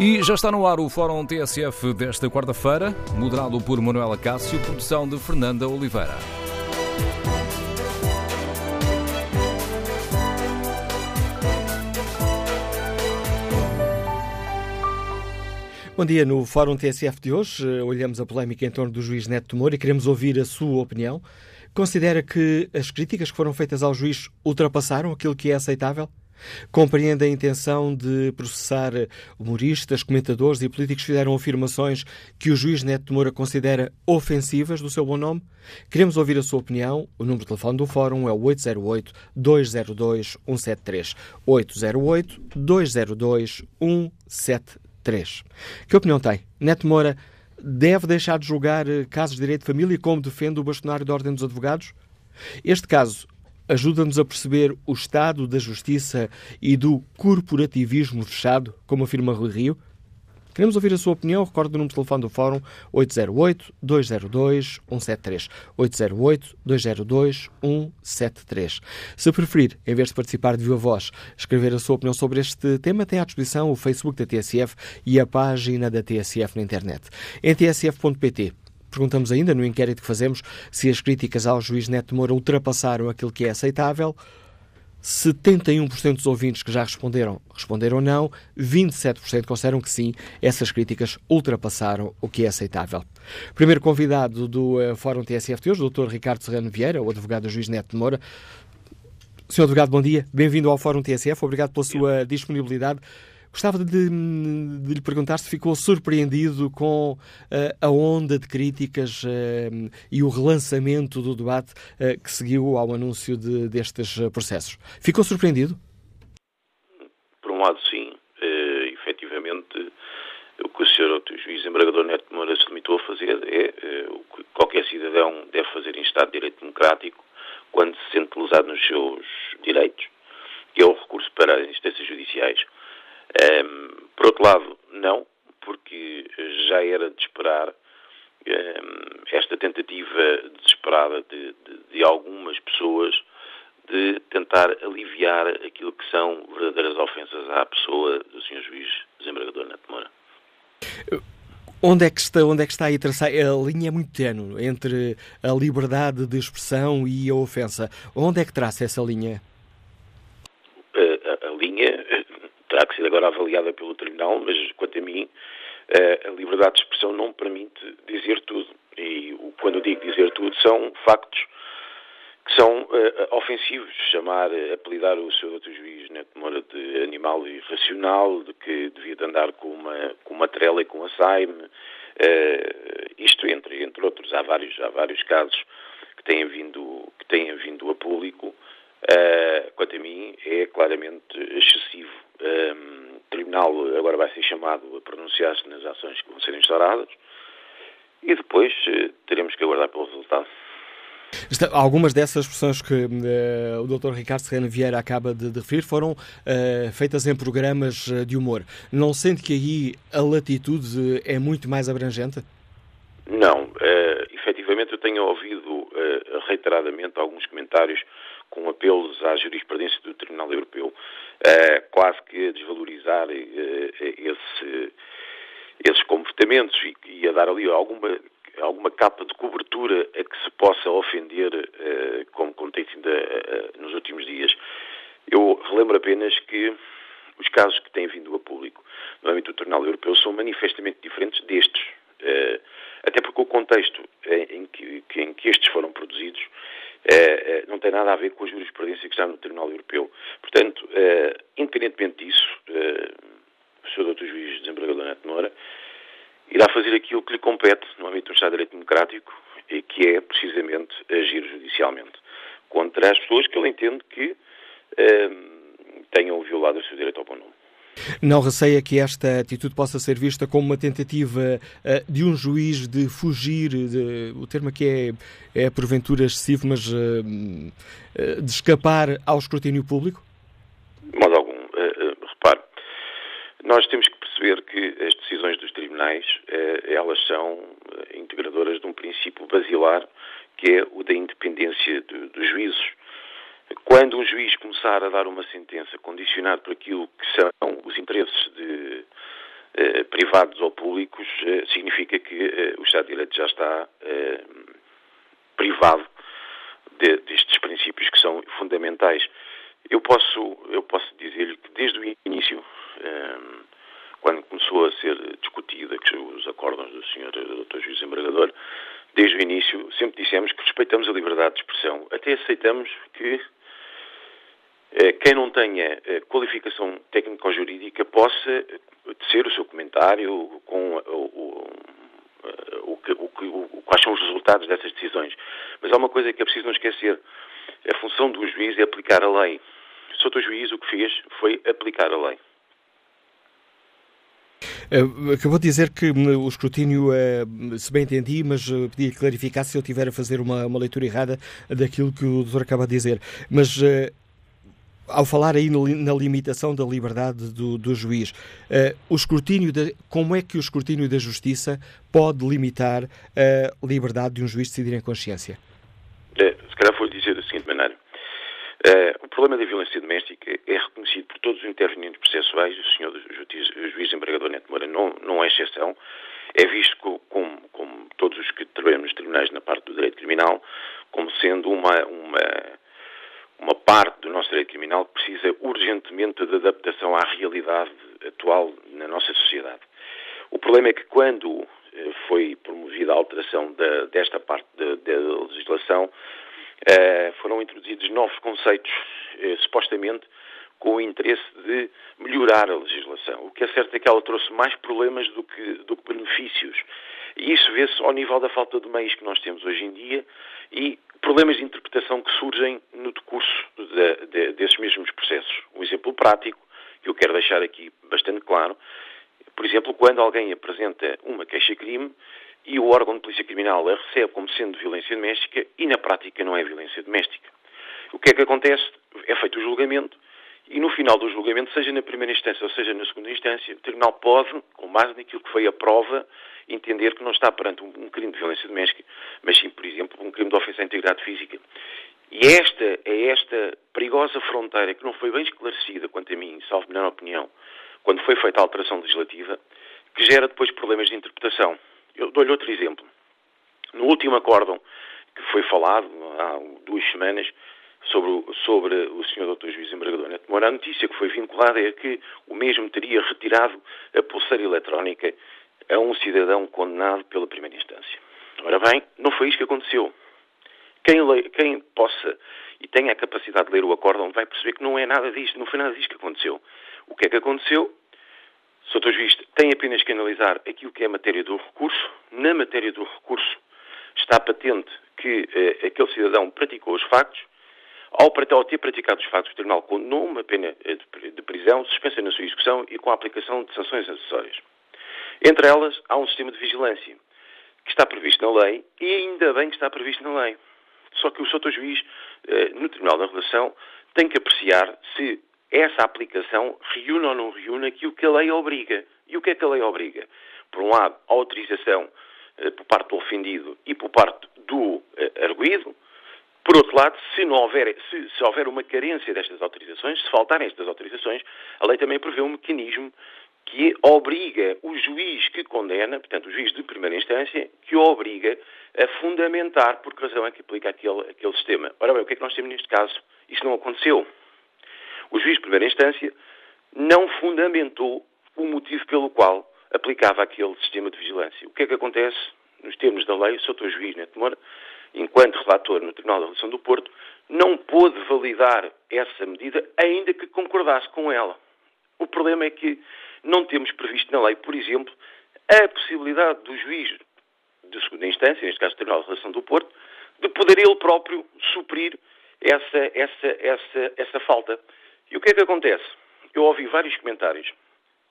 E já está no ar o Fórum TSF desta quarta-feira, moderado por Manuela Cássio, produção de Fernanda Oliveira. Bom dia. No Fórum TSF de hoje, eh, olhamos a polémica em torno do juiz Neto Temor e queremos ouvir a sua opinião. Considera que as críticas que foram feitas ao juiz ultrapassaram aquilo que é aceitável? Compreende a intenção de processar humoristas, comentadores e políticos que fizeram afirmações que o juiz Neto de Moura considera ofensivas do seu bom nome? Queremos ouvir a sua opinião. O número de telefone do Fórum é o 808-202-173. 808-202-173. Que opinião tem? Neto Moura deve deixar de julgar casos de direito de família como defende o bastonário da Ordem dos Advogados? Este caso ajuda-nos a perceber o estado da justiça e do corporativismo fechado, como afirma Rui Rio? Queremos ouvir a sua opinião. Recorde o número de telefone do Fórum 808-202-173. 808-202-173. Se preferir, em vez de participar de viva voz, escrever a sua opinião sobre este tema, tem à disposição o Facebook da TSF e a página da TSF na internet. Em tsf.pt Perguntamos ainda no inquérito que fazemos se as críticas ao juiz Neto Moura ultrapassaram aquilo que é aceitável. 71% dos ouvintes que já responderam responderam não, 27% consideram que sim, essas críticas ultrapassaram o que é aceitável. Primeiro convidado do uh, Fórum TSF de hoje, o Dr. Ricardo Serrano Vieira, o advogado do juiz Neto de Moura. Senhor advogado, bom dia, bem-vindo ao Fórum TSF, obrigado pela sua disponibilidade. Gostava de, de, lhe perguntar se ficou surpreendido com uh, a onda de críticas uh, e o relançamento do debate uh, que seguiu ao anúncio de, destes processos. Ficou surpreendido? Por um lado, sim. Uh, efetivamente, o que o Sr. Juiz Embragador Neto de Moura se limitou a fazer é o que qualquer cidadão deve fazer em Estado de Direito Democrático quando se sente lesado nos seus direitos, que é o recurso para as instâncias judiciais um, por outro lado, não, porque já era de esperar um, esta tentativa desesperada de, de, de, algumas pessoas de tentar aliviar aquilo que são verdadeiras ofensas à pessoa do Sr. Juiz Desembargador Neto Moura. Onde é, que está, onde é que está aí traçar? A linha é muito tenue entre a liberdade de expressão e a ofensa. Onde é que traça essa linha? A, a, a linha terá que ser agora avaliada pelo Tribunal, mas quanto a mim, eh, a liberdade de expressão não permite dizer tudo. E quando digo dizer tudo, são factos que são uh, ofensivos. Chamar, apelidar o Sr. Dr. Juiz Neto Moura de animal irracional, de que devia de andar com uma, com uma trela e com a saime, uh, isto entre, entre outros. Há vários, há vários casos que têm vindo, que têm vindo a público. Uh, quanto a mim, é claramente excessivo um, o Tribunal agora vai ser chamado a pronunciar-se nas ações que vão ser instauradas e depois uh, teremos que aguardar pelo resultado. Algumas dessas expressões que uh, o Dr. Ricardo Serrano Vieira acaba de, de referir foram uh, feitas em programas de humor. Não sente que aí a latitude é muito mais abrangente? Não. Uh, efetivamente, eu tenho ouvido reiteradamente alguns comentários com apelos à jurisprudência do Tribunal Europeu, uh, quase que a desvalorizar uh, esse, esses comportamentos e, a dar ali alguma, alguma capa de cobertura a que se possa ofender, como, como tem sido nos últimos dias. Eu relembro apenas que os casos que têm vindo a público no âmbito do Tribunal Europeu são manifestamente diferentes destes. até porque o contexto em que, em que estes foram produzidos é, é, não tem nada a ver com a jurisprudência que está no Tribunal Europeu. Portanto, é, independentemente disso, o Sr. Dr. Juiz Desembargador Neto Moura irá fazer aquilo que lhe compete no âmbito do Estado de Direito Democrático e que é precisamente agir judicialmente contra as pessoas que ele entende que tenham violado o seu direito ao bom nome. Não receia que esta atitude possa ser vista como uma tentativa uh, de um juiz de fugir, de, o termo aqui é, é porventura excessivo, mas uh, de escapar ao escrutínio público? De modo algum. repare, nós temos que perceber que as decisões dos tribunais, elas são integradoras de um princípio basilar, que é o da independência dos juízes quando um juiz começar a dar uma sentença condicionada por aquilo que são os interesses de, eh, privados ou públicos, eh, significa que eh, o Estado de Direito já está privado de, destes princípios que são fundamentais. Eu posso, eu posso dizer-lhe que desde o início, quando começou a ser discutida os acórdãos do Sr. Dr. Juiz Embargador, desde o início sempre dissemos que respeitamos a liberdade de expressão. Até aceitamos que eh, quem não tenha eh, qualificação técnico-jurídica possa tecer o seu comentário com o, o, o, quais são os resultados dessas decisões. Mas há uma coisa que é preciso não esquecer. A função do juiz é aplicar a lei. O Sr. Juiz o que fez foi aplicar a lei. Acabou de dizer que hum, o escrutínio, se bem entendi, mas pedia que clarificasse se eu tiver a fazer uma, uma, leitura errada daquilo que o doutor acaba de dizer. Mas ao falar aí no, na limitação da liberdade do, do juiz, uh, o escrutínio de, como é que o escrutínio da justiça pode limitar a liberdade de um juiz decidir em consciência? É, se calhar vou dizer da seguinte maneira. Uh, o problema da violência doméstica é reconhecido por todos os intervenientes processuais, o senhor juiz, juiz embargador Neto Moura não, não é exceção, é visto como, como todos os que trabalham nos tribunais na parte do direito criminal, como sendo uma, uma uma parte do nosso direito criminal precisa urgentemente de adaptação à realidade atual na nossa sociedade. O problema é que quando eh, foi promovida a alteração desta parte da, da legislação, eh, foram introduzidos novos conceitos, eh, supostamente com o interesse de melhorar a legislação. O que é certo é que ela trouxe mais problemas do que, do que benefícios. E isso vê-se ao nível da falta de meios que nós temos hoje em dia e problemas de interpretação que surgem no decurso de, de, desses mesmos processos. Um exemplo prático, que eu quero deixar aqui bastante claro, por exemplo, quando alguém apresenta uma queixa-crime e o órgão de polícia criminal a recebe como sendo violência doméstica e na prática não é violência doméstica. O que é que acontece? É feito o julgamento e no final do julgamento, seja na primeira instância ou seja na segunda instância, o Tribunal pode, com base naquilo que foi a prova, entender que não está perante um, crime de violência doméstica, mas sim, por exemplo, um crime de ofensa à integridade física. E esta é esta perigosa fronteira que não foi bem esclarecida, quanto a mim, salvo melhor opinião, quando foi feita a alteração legislativa, que gera depois problemas de interpretação. Eu dou-lhe outro exemplo. No último acórdão que foi falado, há duas semanas, sobre, o, sobre o Sr. Dr. Juiz Embargador Neto Moura, a notícia que foi vinculada é que o mesmo teria retirado a pulseira eletrónica a um cidadão condenado pela primeira instância. Ora bem, não foi isso que aconteceu. Quem, quem possa e tenha a capacidade de ler o acórdão vai perceber que não é nada disto, não foi nada disto que aconteceu. O que é que aconteceu? Sr. Juiz tem apenas que analisar aquilo que é a matéria do recurso. Na matéria do recurso está patente que eh, aquele cidadão praticou os factos ao, ao ter praticado os fatos, o Tribunal condenou uma pena eh, de prisão, suspensa na sua execução e com a aplicação de sanções acessórias. Entre elas, há um sistema de vigilância que está previsto na lei e ainda bem que está previsto na lei. Só que o Sr. Juiz, eh, no Tribunal da Relação, tem que apreciar se essa aplicação reúne ou não reúne aquilo que a lei obriga. E o que é que a lei obriga? Por um lado, a autorização eh, por parte do ofendido e por parte do arguído, por outro lado, se, não houver, se, se, houver uma carência destas autorizações, se faltarem estas autorizações, a lei também prevê um mecanismo que obriga o juiz que condena, portanto, o juiz de primeira instância, que o obriga a fundamentar por que razão é que aplica aquele, aquele sistema. Ora bem, o que é que nós temos neste caso? Isso não aconteceu. O juiz de primeira instância não fundamentou o motivo pelo qual aplicava aquele sistema de vigilância. O que é que acontece? Nos termos da lei, o Sr. Juiz Neto Moura enquanto relator no Tribunal da Relação do Porto, não pôde validar essa medida, ainda que concordasse com ela. O problema é que não temos previsto na lei, por exemplo, a possibilidade do juiz de segunda instância, neste caso o Tribunal da Relação do Porto, de poder ele próprio suprir essa, essa, essa, essa falta. E o que é que acontece? Eu ouvi vários comentários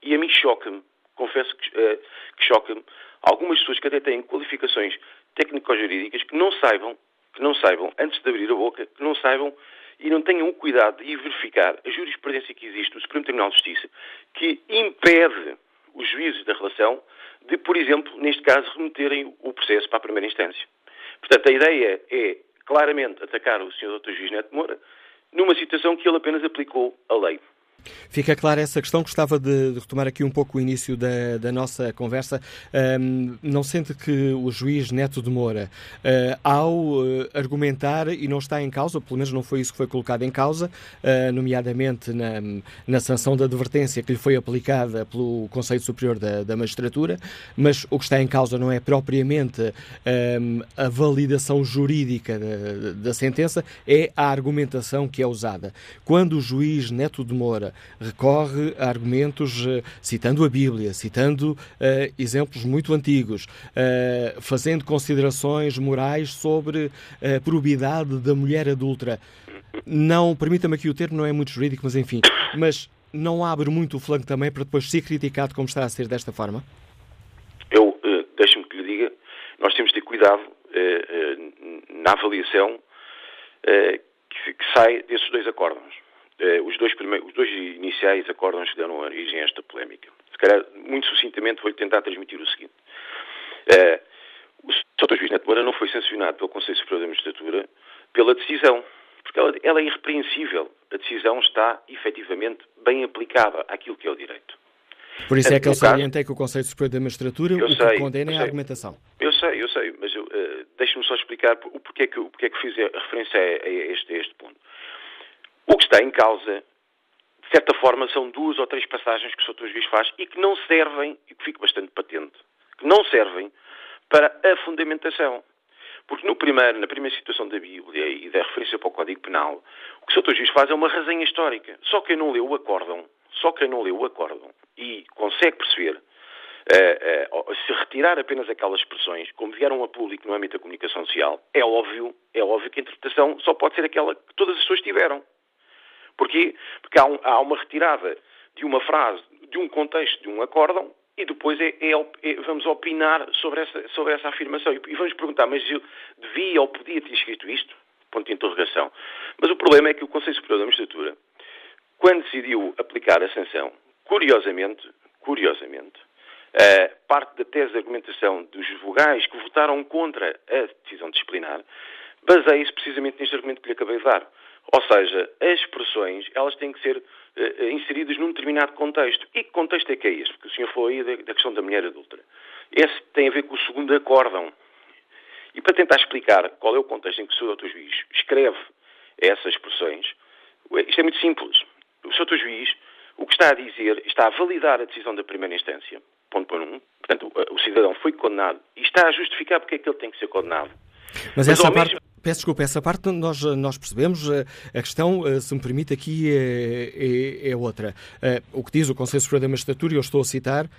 e a mim choca-me, confesso que, uh, que choca-me, algumas pessoas que até têm qualificações técnico-jurídicas que não saibam, que não saibam, antes de abrir a boca, que não saibam e não tenham o cuidado de ir verificar a jurisprudência que existe no Supremo Tribunal de Justiça, que impede os juízes da relação de, por exemplo, neste caso, remeterem o processo para a primeira instância. Portanto, a ideia é claramente atacar o Sr. Dr. Juiz Neto Moura numa situação que ele apenas aplicou a lei. Fica clara essa questão. Gostava de, de, retomar aqui um pouco o início da, da nossa conversa. Um, não sente que o juiz Neto de Moura, uh, ao uh, argumentar, e não está em causa, pelo menos não foi isso que foi colocado em causa, uh, nomeadamente na, na sanção da advertência que lhe foi aplicada pelo Conselho Superior da, da Magistratura, mas o que está em causa não é propriamente um, a validação jurídica da, da sentença, é a argumentação que é usada. Quando o juiz Neto de Moura recorre a argumentos uh, citando a Bíblia, citando uh, exemplos muito antigos, uh, fazendo considerações morais sobre a probidade da mulher adulta. Não, permita-me aqui o termo, não é muito jurídico, mas enfim, mas não abre muito o flanco também para depois ser criticado como está a ser desta forma? Eu, uh, deixe-me que lhe diga, nós temos de ter cuidado na avaliação que, sai desses dois acórdãos. Eh, os, dois primeiros, os dois iniciais acórdãos que deram origem a esta polémica. Se calhar, muito sucintamente, vou-lhe tentar transmitir o seguinte. Uh, o Sr. Juiz Neto Moura não foi sancionado pelo Conselho Superior da Magistratura pela decisão, porque ela, ela, é irrepreensível. A decisão está, efetivamente, bem aplicada àquilo que é o direito. Por isso é que ele salienta que o Conselho Superior da Magistratura o sei, que condena é a argumentação. Eu sei, eu sei, mas uh, deixe-me só explicar o porquê que, o porquê que fiz a referência a, a, este, a este ponto. O que está em causa, de certa forma, são duas ou três passagens que o Sr. Juiz faz e que não servem, e que fica bastante patente, que não servem para a fundamentação. Porque no primeiro, na primeira situação da Bíblia e da referência para o Código Penal, o que o Sr. Juiz faz é uma resenha histórica. Só quem não leu o acórdão, só quem não leu o acórdão e consegue perceber, uh, uh, se retirar apenas aquelas expressões, como vieram a público no âmbito da comunicação social, é óbvio, é óbvio que a interpretação só pode ser aquela que todas as pessoas tiveram. Porquê? Porque há, um, há uma retirada de uma frase, de um contexto, de um acórdão, e depois é, é, é, vamos opinar sobre essa, sobre essa afirmação. E, e, vamos perguntar, mas eu devia ou podia ter escrito isto? Ponto de interrogação. Mas o problema é que o Conselho Superior da Magistratura, quando decidiu aplicar a sanção, curiosamente, curiosamente, uh, parte da tese de argumentação dos vogais que votaram contra a decisão disciplinar baseia-se precisamente neste argumento que lhe acabei de dar. Ou seja, as expressões elas têm que ser uh, inseridas num determinado contexto. E que contexto é que é este? Porque o senhor falou aí da, da questão da mulher adulta. Esse tem a ver com o segundo acórdão. E para tentar explicar qual é o contexto em que o Sr. Dr. Juiz escreve essas expressões, isto é muito simples. O Sr. Dr. Juiz, o que está a dizer, está a validar a decisão da primeira instância, ponto por um. Portanto, o, o cidadão foi condenado e está a justificar porque é que ele tem que ser condenado. Mas, Mas essa parte... Peço desculpa, essa parte nós, nós percebemos. Eh, a questão, eh, se me permite, aqui é, é, é outra. O que diz o Conselho Superior da Magistratura, eu estou a citar,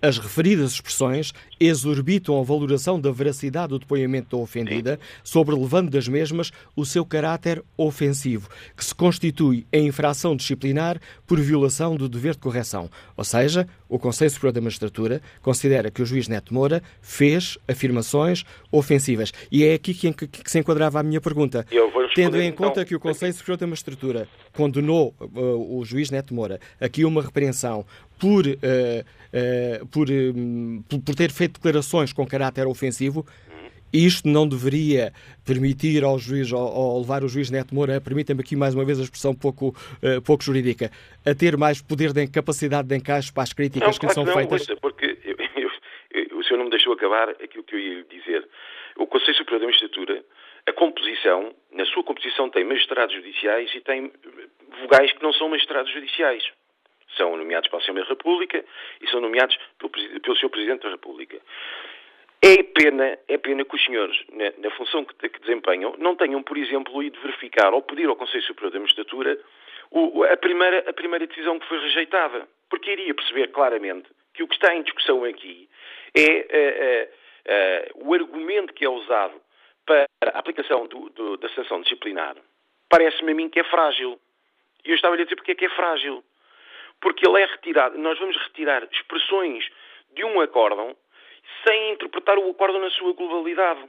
as referidas expressões exorbitam a valoração da veracidade do depoimento da ofendida, sobrelevando das mesmas o seu caráter ofensivo, que se constitui em infração disciplinar por violação do dever de correção. Ou seja, o Conselho Superior da Magistratura considera que o juiz Neto Moura fez afirmações ofensivas. E é aqui que, que, se enquadrava a minha pergunta. Tendo em conta então, que o Conselho Superior da Magistratura condenou uh, o juiz Neto Moura aqui uma repreensão por, uh, por, um, por, ter feito declarações com caráter ofensivo, isto não deveria permitir ao juiz, ou, levar o juiz Neto Moura, permitam-me aqui mais uma vez a expressão pouco, uh, pouco jurídica, a ter mais poder de capacidade de encaixe para as críticas não, que são não, feitas? porque eu, eu, eu, o senhor não me deixou acabar aquilo que eu ia dizer. O Conselho Superior da Magistratura, a composição, na sua composição tem magistrados judiciais e tem vogais que não são magistrados judiciais são nomeados pela Assembleia da República e são nomeados pelo, pelo seu Presidente da República. É pena, é pena que os senhores, na, na função que, que, desempenham, não tenham, por exemplo, ido verificar ou pedir ao Conselho Superior da Magistratura o, a, primeira, a primeira decisão que foi rejeitada. Porque iria perceber claramente que o que está em discussão aqui é uh, uh, uh, o argumento que é usado para a aplicação do, do, da sanção disciplinar. Parece-me a mim que é frágil. E eu estava-lhe a dizer porque é que é frágil porque ele é retirado. Nós vamos retirar expressões de um acórdão sem interpretar o acórdão na sua globalidade.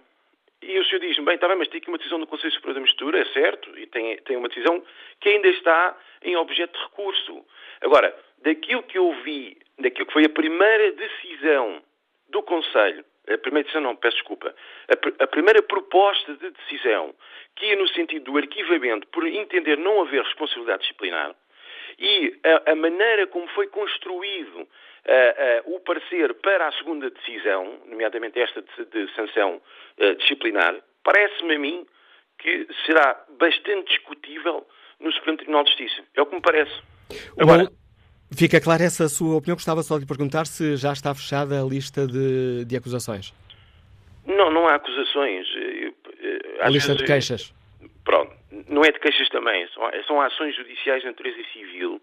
E o senhor diz-me, bem, está bem, mas tem aqui uma decisão do Conselho Superior da Mistura, é certo, e tem, tem uma decisão que ainda está em objeto de recurso. Agora, daquilo que eu vi, daquilo que foi a primeira decisão do Conselho, a primeira decisão não, peço desculpa, a, a, primeira proposta de decisão, que ia no sentido do arquivamento por entender não haver responsabilidade disciplinar, E a, a maneira como foi construído uh, uh, o parecer para a segunda decisão, nomeadamente esta de, de sanção uh, disciplinar, parece-me a mim que será bastante discutível no Supremo Tribunal de Justiça. É o que me parece. Agora, Fica clara essa sua opinião. Gostava só de perguntar se já está fechada a lista de, de acusações. Não, não há acusações. a lista vezes, de queixas. Pronto. Não é de queixas também. São, são ações judiciais de natureza civil,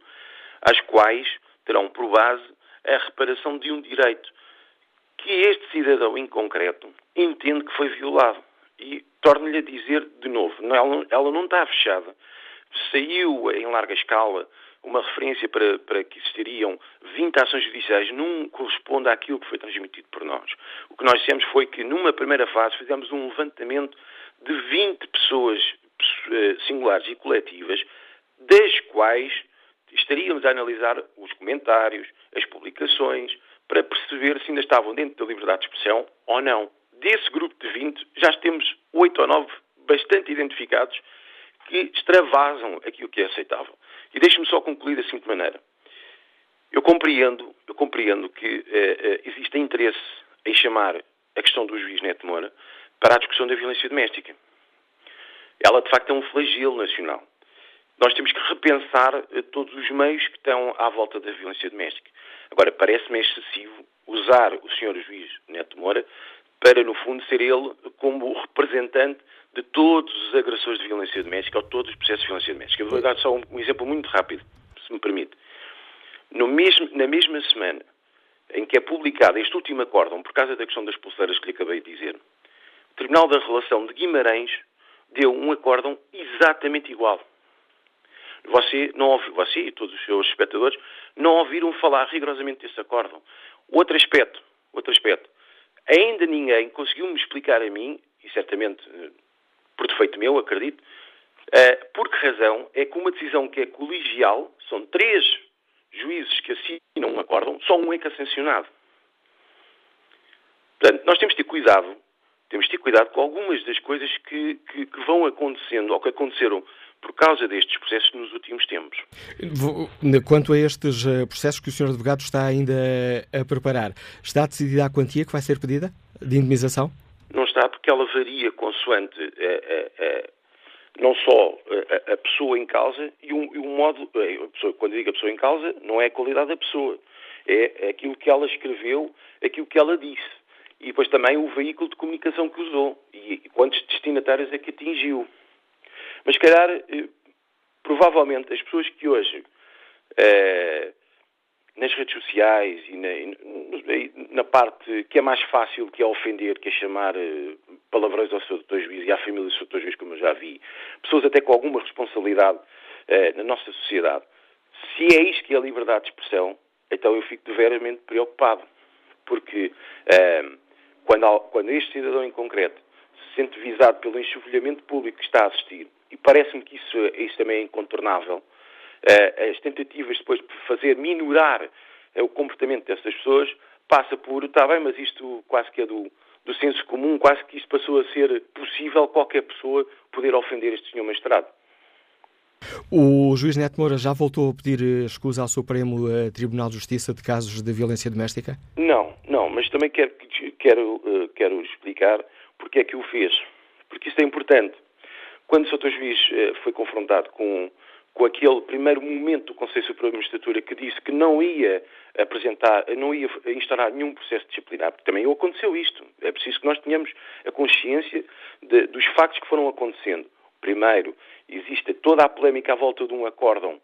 as quais terão por base a reparação de um direito que este cidadão em concreto entende que foi violado. E torno-lhe a dizer de novo, ela, ela não está fechada. Saiu em larga escala uma referência para, para, que existiriam 20 ações judiciais não corresponde àquilo que foi transmitido por nós. O que nós dissemos foi que, numa primeira fase, fizemos um levantamento de 20 pessoas eh, singulares e coletivas, das quais estaríamos a analisar os comentários, as publicações, para perceber se ainda estavam dentro da liberdade de expressão ou não. Desse grupo de 20, já temos 8 ou 9 bastante identificados que extravasam aquilo que é aceitável. E deixe-me só concluir da seguinte maneira. Eu compreendo, eu compreendo que eh, eh, existe interesse em chamar a questão do juiz Neto Moura para a discussão da violência doméstica. Ela, de facto, é um flagelo nacional. Nós temos que repensar eh, todos os meios que estão à volta da violência doméstica. Agora, parece-me excessivo usar o senhor juiz Neto Moura para, no fundo, ser ele como representante de todos os agressores de violência doméstica ou todos os processos de violência doméstica. Eu vou dar só um, um exemplo muito rápido, se me permite. Mesmo, na mesma semana em que é publicado este último acórdão, por causa da questão das pulseiras que lhe acabei de dizer, o Tribunal da Relação de Guimarães deu um acórdão exatamente igual. Você, não ouviu, você e todos os seus espectadores não ouviram falar rigorosamente desse acórdão. Outro aspecto, outro aspecto. Ainda ninguém conseguiu me explicar a mim, e certamente eh, por defeito meu, acredito, uh, por que razão é que uma decisão que é colegial, são três juízes que assinam um acórdão, só um é que é sancionado. Portanto, nós temos de ter cuidado, temos de ter cuidado com algumas das coisas que, que, que vão acontecendo ou que aconteceram por causa destes processos nos últimos tempos. Quanto a estes eh, processos que o Sr. Advogado está ainda a preparar, está decidida a quantia que vai ser pedida de indemnização? Não está, porque ela varia consoante eh, eh, eh, não só a, a, pessoa em causa e o, e o modo. Pessoa, quando digo a pessoa em causa, não é a qualidade da pessoa, é aquilo que ela escreveu, aquilo que ela disse. E depois também o veículo de comunicação que usou e, quantos destinatários é que atingiu. Mas, se calhar, provavelmente as pessoas que hoje nas redes sociais e na, na, parte que é mais fácil, que é ofender, que é chamar uh, palavrões ao seu doutor juiz e à família do seu doutor juiz, como eu já vi, pessoas até com alguma responsabilidade na nossa sociedade. Se é isto que é a liberdade de expressão, então eu fico deveramente preocupado. Porque uh, quando, quando este cidadão em concreto se sente visado pelo enxovalhamento público que está a assistir, e parece-me que isso, isso também é incontornável, eh, as tentativas depois de fazer minorar eh, o comportamento dessas pessoas passa por, está bem, mas isto quase que é do, do senso comum, quase que isto passou a ser possível qualquer pessoa poder ofender este senhor magistrado. O juiz Neto Moura já voltou a pedir eh, escusa ao Supremo Tribunal de Justiça de casos de violência doméstica? Não, não, mas também quero, quero, quero explicar porque é que o fez. Porque isto é importante. Quando o Sr. Juiz foi confrontado com com aquele primeiro momento do Conselho Superior de Magistratura que disse que não ia apresentar, não ia instaurar nenhum processo disciplinar, porque também aconteceu isto. É preciso que nós tenhamos a consciência de, dos factos que foram acontecendo. Primeiro, existe toda a polémica à volta de um acórdão,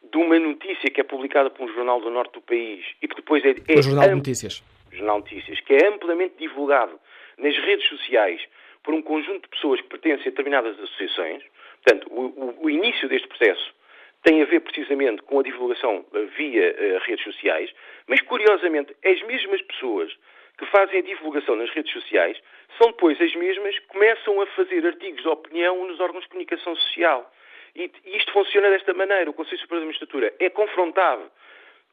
de uma notícia que é publicada por um jornal do norte do país e que depois é. é o Jornal de Notícias. Jornal Notícias, que é amplamente divulgado nas redes sociais por um conjunto de pessoas que pertencem a determinadas associações, Portanto, o, o, o, início deste processo tem a ver precisamente com a divulgação eh, via uh, redes sociais, mas curiosamente as mesmas pessoas que fazem a divulgação nas redes sociais são depois as mesmas que começam a fazer artigos de opinião nos órgãos de comunicação social. E, e isto funciona desta maneira. O Conselho Superior da Magistratura é confrontado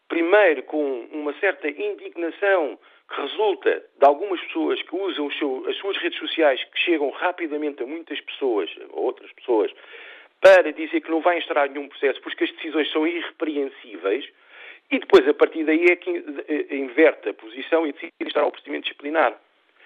primeiro com uma certa indignação que resulta de algumas pessoas que usam seu, as suas redes sociais, que chegam rapidamente a muitas pessoas, a outras pessoas, para dizer que não vai instaurar nenhum processo porque as decisões são irrepreensíveis e depois, a partir daí, é que eh, inverte a posição e decide instaurar o procedimento disciplinar.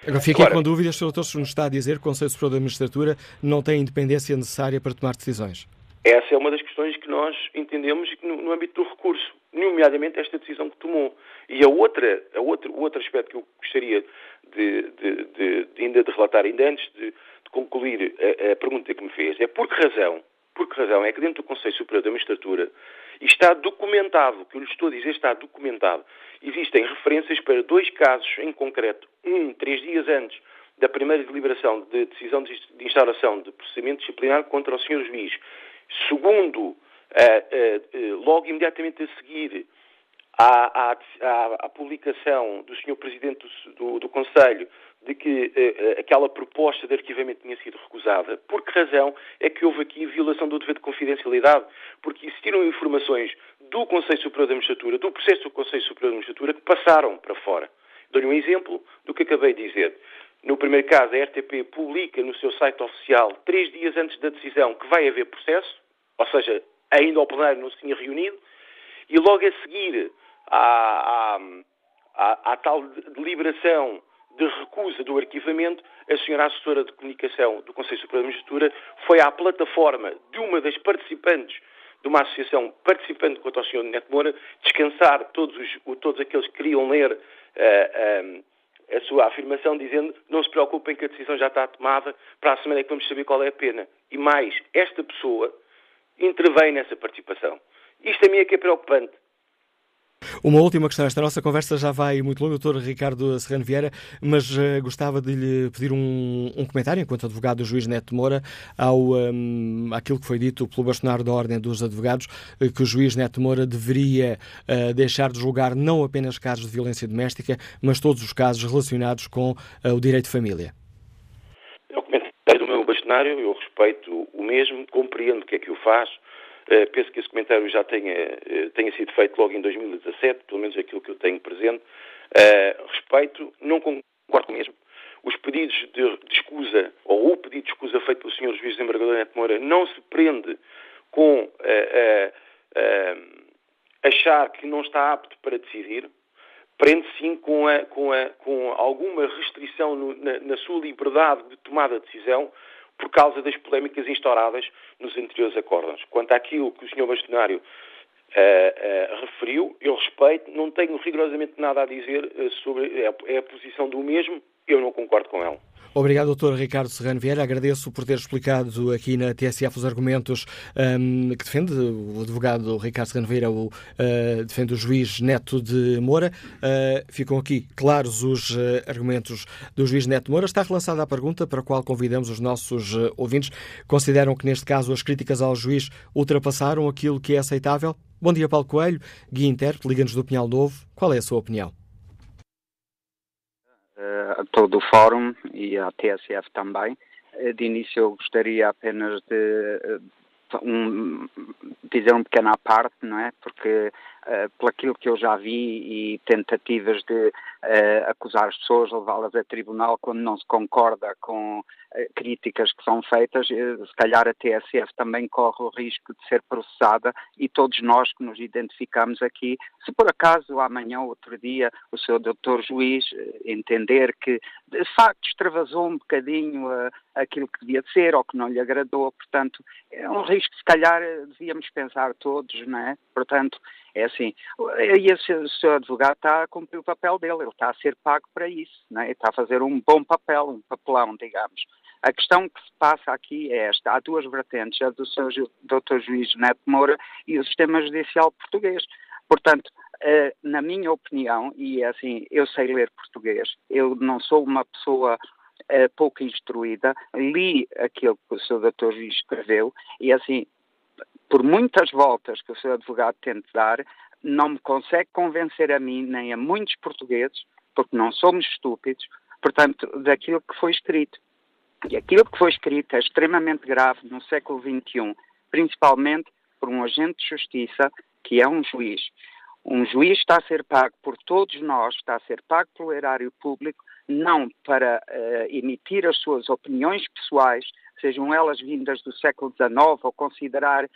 Agora, fiquei Agora, com dúvidas, Sr. Doutor, se nos está a dizer que o Conselho Superior da Magistratura não tem a independência necessária para tomar decisões. Essa é uma das questões que nós entendemos no, no âmbito do recurso, nomeadamente esta decisão que tomou. E a outra, a outra, o outro aspecto que eu gostaria de, de, de, de ainda de relatar, ainda antes de, concluir a, a, pergunta que me fez, é por que razão, por que razão é que dentro do Conselho Superior da Magistratura está documentado, o que eu lhe estou a dizer está documentado, existem referências para dois casos em concreto, um três dias antes da primeira deliberação de decisão de instauração de procedimento disciplinar contra o Sr. Juiz Segundo, logo imediatamente a seguir à, à, à, publicação do Sr. Presidente do, do, do Conselho de que aquela proposta de arquivamento tinha sido recusada. Por que razão é que houve aqui violação do dever de confidencialidade? Porque existiram informações do Conselho Superior da Magistratura, do processo do Conselho Superior da Magistratura, que passaram para fora. Dou-lhe um exemplo do que acabei de dizer. No primeiro caso, a RTP publica no seu site oficial, três dias antes da decisão, que vai haver processo, ou seja, ainda o plenário não se tinha reunido, e logo a seguir à, à, à, tal deliberação de recusa do arquivamento, a senhora assessora de comunicação do Conselho Superior de Magistratura foi à plataforma de uma das participantes de uma associação participante contra o Sr. Neto Moura descansar todos, os, todos aqueles que queriam ler uh, uh, a sua afirmação dizendo não se preocupem que a decisão já está tomada, para a semana é que vamos saber qual é a pena. E mais, esta pessoa intervém nessa participação. Isto a mim é que é preocupante. Uma última questão. Esta nossa conversa já vai muito longa, doutor Ricardo Serrano Vieira, mas uh, gostava de lhe pedir um, um, comentário, enquanto advogado do juiz Neto Moura, ao, um, àquilo que foi dito pelo bastonário da Ordem dos Advogados, uh, que o juiz Neto Moura deveria uh, deixar de julgar não apenas casos de violência doméstica, mas todos os casos relacionados com o direito de família. Eu respeito o mesmo, compreendo o que é que o faz, Uh, penso que esse comentário já tenha, uh, tenha sido feito logo em 2017, pelo menos aquilo que eu tenho presente. Uh, respeito, não concordo mesmo. Os pedidos de, de escusa, ou o pedido de escusa feito pelo Sr. Juiz Desembargador Neto Moura, não se prende com achar que não está apto para decidir, prende sim com, a, com, a, com alguma restrição no, na, na sua liberdade de tomada de decisão, por causa das polémicas instauradas nos anteriores acordos. Quanto àquilo que o Sr. Bastonário uh, uh, referiu, eu respeito, não tenho rigorosamente nada a dizer uh, sobre a, é a posição do mesmo, eu não concordo com ela. Obrigado, Dr. Ricardo Serrano Vieira. Agradeço por ter explicado aqui na TSF os argumentos um, que defende o advogado Ricardo Serrano Vieira, o, uh, defende o juiz Neto de Moura. Uh, ficam aqui claros os uh, argumentos do juiz Neto de Moura. Está relançada a pergunta para a qual convidamos os nossos ouvintes. Consideram que, neste caso, as críticas ao juiz ultrapassaram aquilo que é aceitável? Bom dia, Paulo Coelho, guia intérprete, Liga-nos do Pinhal Novo. Qual é a sua opinião? A todo o fórum e à TSF também. Eh, de início eu gostaria apenas de eh, um, dizer um pequeno à parte, não é? Porque uh, por aquilo que eu já vi e tentativas de uh, acusar as pessoas, levá-las a tribunal quando não se concorda com uh, críticas que são feitas, se calhar a TSF também corre o risco de ser processada e todos nós que nos identificamos aqui, se por acaso amanhã ou outro dia o seu doutor juiz entender que de facto extravasou um bocadinho aquilo que devia ser ou que não lhe agradou, portanto é um risco que se calhar devíamos pensar todos, não é? Portanto, é assim, e o seu advogado está a cumprir o papel dele, ele está a ser pago para isso, né? está a fazer um bom papel, um papelão, digamos. A questão que se passa aqui é esta, há duas vertentes, a do seu doutor juiz Neto Moura e o sistema judicial português. Portanto, eh, na minha opinião, e é assim, eu sei ler português, eu não sou uma pessoa eh, pouco instruída, li aquilo que o seu doutor juiz escreveu e assim, por muitas voltas que o seu advogado tente dar, não me consegue convencer a mim nem a muitos portugueses, porque não somos estúpidos, portanto, daquilo que foi escrito. E aquilo que foi escrito é extremamente grave no século XXI, principalmente por um agente de justiça que é um juiz. Um juiz está a ser pago por todos nós, está a ser pago pelo erário público, não para uh, emitir as suas opiniões pessoais, sejam elas vindas do século XIX, ou considerar uh,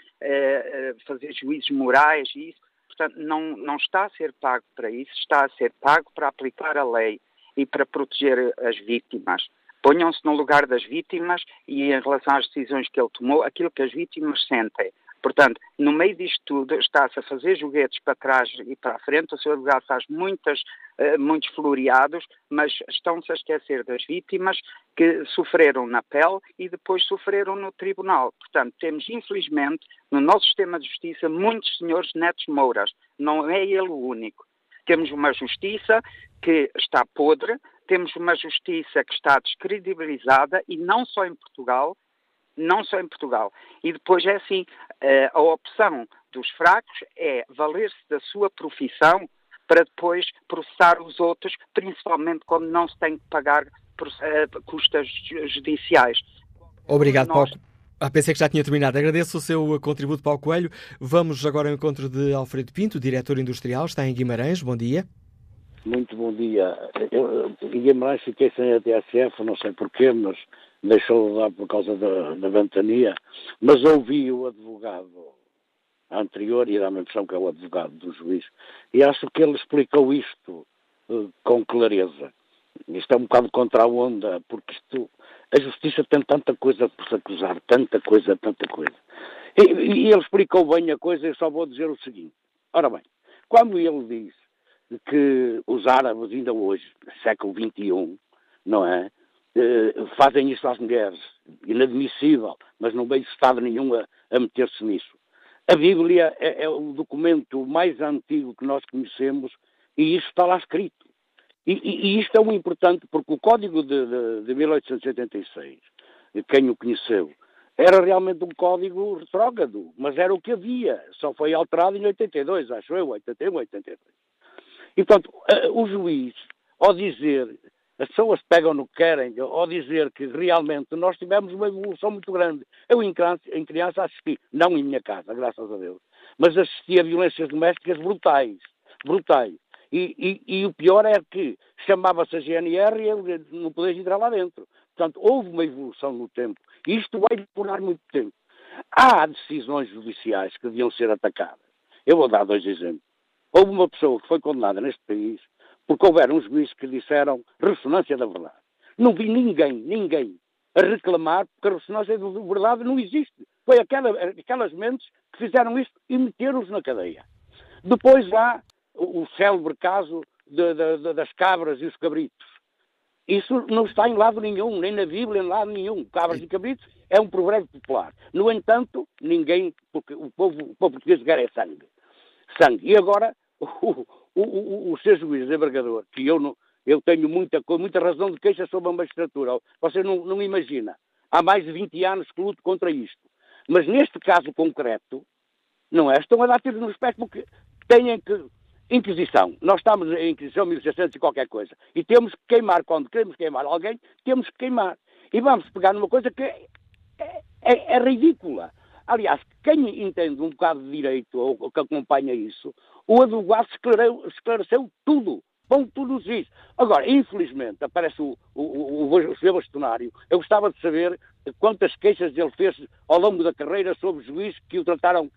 fazer juízos morais e isso. Portanto, não, não está a ser pago para isso, está a ser pago para aplicar a lei e para proteger as vítimas. Ponham-se no lugar das vítimas e, em relação às decisões que ele tomou, aquilo que as vítimas sentem. Portanto, no meio disto tudo, está-se a fazer joguetes para trás e para a frente. O seu advogado faz muitas, uh, muitos floreados, mas estão-se a esquecer das vítimas que sofreram na pele e depois sofreram no tribunal. Portanto, temos, infelizmente, no nosso sistema de justiça, muitos senhores netos Mouras. Não é ele o único. Temos uma justiça que está podre, temos uma justiça que está descredibilizada e não só em Portugal, não só em Portugal. E depois é assim, eh, a opção dos fracos é valer-se da sua profissão para depois processar os outros, principalmente quando não se tem que pagar eh, custas judiciais. Obrigado, Nós... Paulo. Ah, pensei que já tinha terminado. Agradeço o seu contributo, Paulo Coelho. Vamos agora ao encontro de Alfredo Pinto, diretor industrial, está em Guimarães. Bom dia. Muito bom dia. Eu, em Guimarães fiquei sem a TSF, não sei porquê, mas deixou de dar por causa da, da ventania, mas ouvi o advogado anterior, e dá-me a impressão que é o advogado do juiz, e acho que ele explicou isto uh, com clareza. Isto é um bocado contra a onda, porque isto, a justiça tem tanta coisa por se acusar, tanta coisa, tanta coisa. E, e ele explicou bem a coisa, eu só vou dizer o seguinte. Ora bem, quando ele diz que os árabes ainda hoje, século XXI, não é? Eh, fazem isso às mulheres. Inadmissível, mas não vejo Estado nenhum a, a meter-se nisso. A Bíblia é, é, o documento mais antigo que nós conhecemos e isso está lá escrito. E, e, e isto é muito importante porque o Código de, de, de 1886, quem o conheceu, era realmente um código retrógrado, mas era o que havia. Só foi alterado em 82, acho eu, 81, 82. E, portanto, o juiz, ao dizer as pessoas pegam no que querem, ao dizer que realmente nós tivemos uma evolução muito grande. Eu, em criança, assisti, não em minha casa, graças a Deus, mas assisti a violências domésticas brutais, brutais. E, e, e o pior é que chamava-se a GNR e ele não podia entrar lá dentro. Portanto, houve uma evolução no tempo. Isto vai demorar muito tempo. Há decisões judiciais que deviam ser atacadas. Eu vou dar dois exemplos. Houve uma pessoa que foi condenada neste país porque houveram juízes que disseram ressonância da verdade. Não vi ninguém, ninguém, a reclamar porque a ressonância da verdade não existe. Foi aquela, aquelas mentes que fizeram isto e meteram-os na cadeia. Depois há o célebre caso de, de, de, das cabras e os cabritos. Isso não está em lado nenhum, nem na Bíblia, em lado nenhum. Cabras e cabritos é um provérbio popular. No entanto, ninguém, porque o povo, o povo português quer é sangue. Sangue. E agora, o, o, o, o ser juiz desembargador, que eu, não, eu tenho muita, muita razão de queixa sobre a magistratura, você não, não imagina. Há mais de 20 anos que luto contra isto. Mas neste caso concreto, não é? Estão a dar tiros no espectro porque têm que. Inquisição. Nós estamos em Inquisição 1600 e qualquer coisa. E temos que queimar. Quando queremos queimar alguém, temos que queimar. E vamos pegar numa coisa que é, é, é ridícula. Aliás, quem entende um bocado de direito ou que acompanha isso, o advogado esclareceu, tudo. Bom, tudo isso. Agora, infelizmente, aparece o, o, o, o seu bastonário. Eu gostava de saber quantas queixas ele fez ao longo da carreira sobre juízes que o trataram.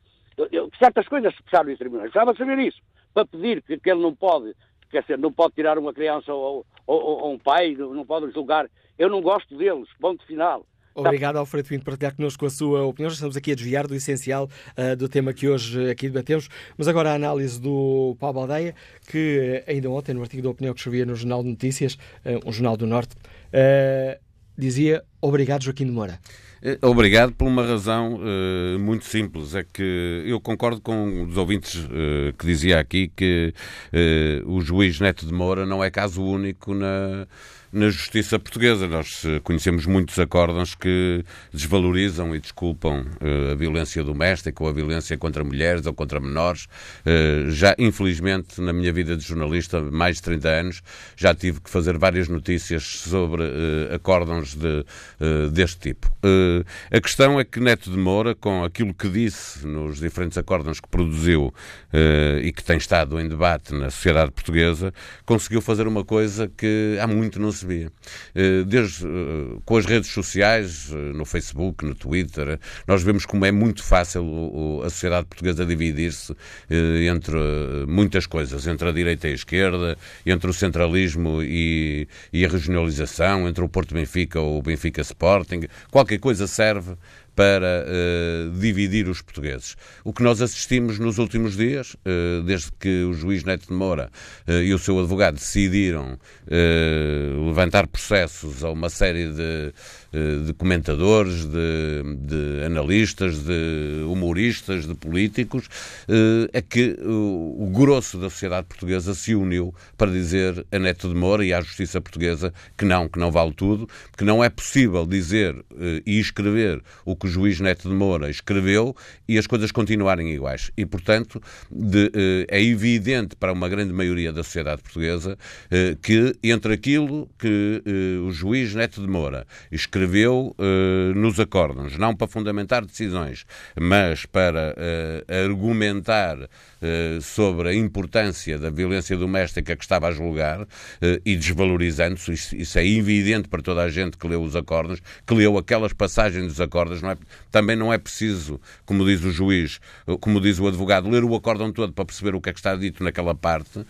Certas coisas se puxaram em tribunais. Gostava de saber isso. Para pedir que, que ele não pode, quer dizer, não pode tirar uma criança ou, ou, ou um pai, não pode julgar. Eu não gosto deles. Ponto final. Obrigado, Alfredo Pinto, por partilhar connosco a sua opinião. Já estamos aqui a desviar do essencial uh, do tema que hoje aqui debatemos, mas agora a análise do Paulo Baldeia, que ainda ontem, no artigo da opinião que escrevia no Jornal de Notícias, uh, um jornal do Norte, uh, dizia obrigado, Joaquim de Moura. Obrigado por uma razão uh, muito simples. É que eu concordo com um dos ouvintes uh, que dizia aqui que uh, o juiz Neto de Moura não é caso único na, na justiça portuguesa. Nós eh, conhecemos muitos acórdãos que desvalorizam e desculpam uh, a violência doméstica ou a violência contra mulheres ou contra menores. Uh, já, infelizmente, na minha vida de jornalista, mais de 30 anos, já tive que fazer várias notícias sobre uh, acórdãos de, deste tipo. a questão é que Neto de Moura, com aquilo que disse nos diferentes acórdãos que produziu e que tem estado em debate na sociedade portuguesa, conseguiu fazer uma coisa que há muito não se via. Eh, desde eh, com as redes sociais, eh, no Facebook, no Twitter, nós vemos como é muito fácil a sociedade portuguesa dividir-se entre muitas coisas, entre a direita e a esquerda, entre o centralismo e, e a regionalização, entre o Porto Benfica ou o Benfica Sporting. Qualquer coisa serve para uh, dividir os portugueses. O que nós assistimos nos últimos dias, uh, desde que o juiz Neto de Moura uh, e o seu advogado decidiram levantar processos a uma série de de comentadores, de, de, analistas, de humoristas, de políticos, eh, é que o, o grosso da sociedade portuguesa se uniu para dizer a Neto de Moura e à justiça portuguesa que não, que não vale tudo, que não é possível dizer eh, e escrever o que o juiz Neto de Moura escreveu e as coisas continuarem iguais. E, portanto, de, é evidente para uma grande maioria da sociedade portuguesa que entre aquilo que o juiz Neto de Moura escreveu escreveu uh, nos acórdãos, não para fundamentar decisões, mas para uh, argumentar uh, sobre a importância da violência doméstica que estava a julgar e desvalorizando-se. Isso, isso, é evidente para toda a gente que leu os acórdãos, que leu aquelas passagens dos acórdãos. Não é, também não é preciso, como diz o juiz, como diz o advogado, ler o acórdão todo para perceber o que é que está dito naquela parte,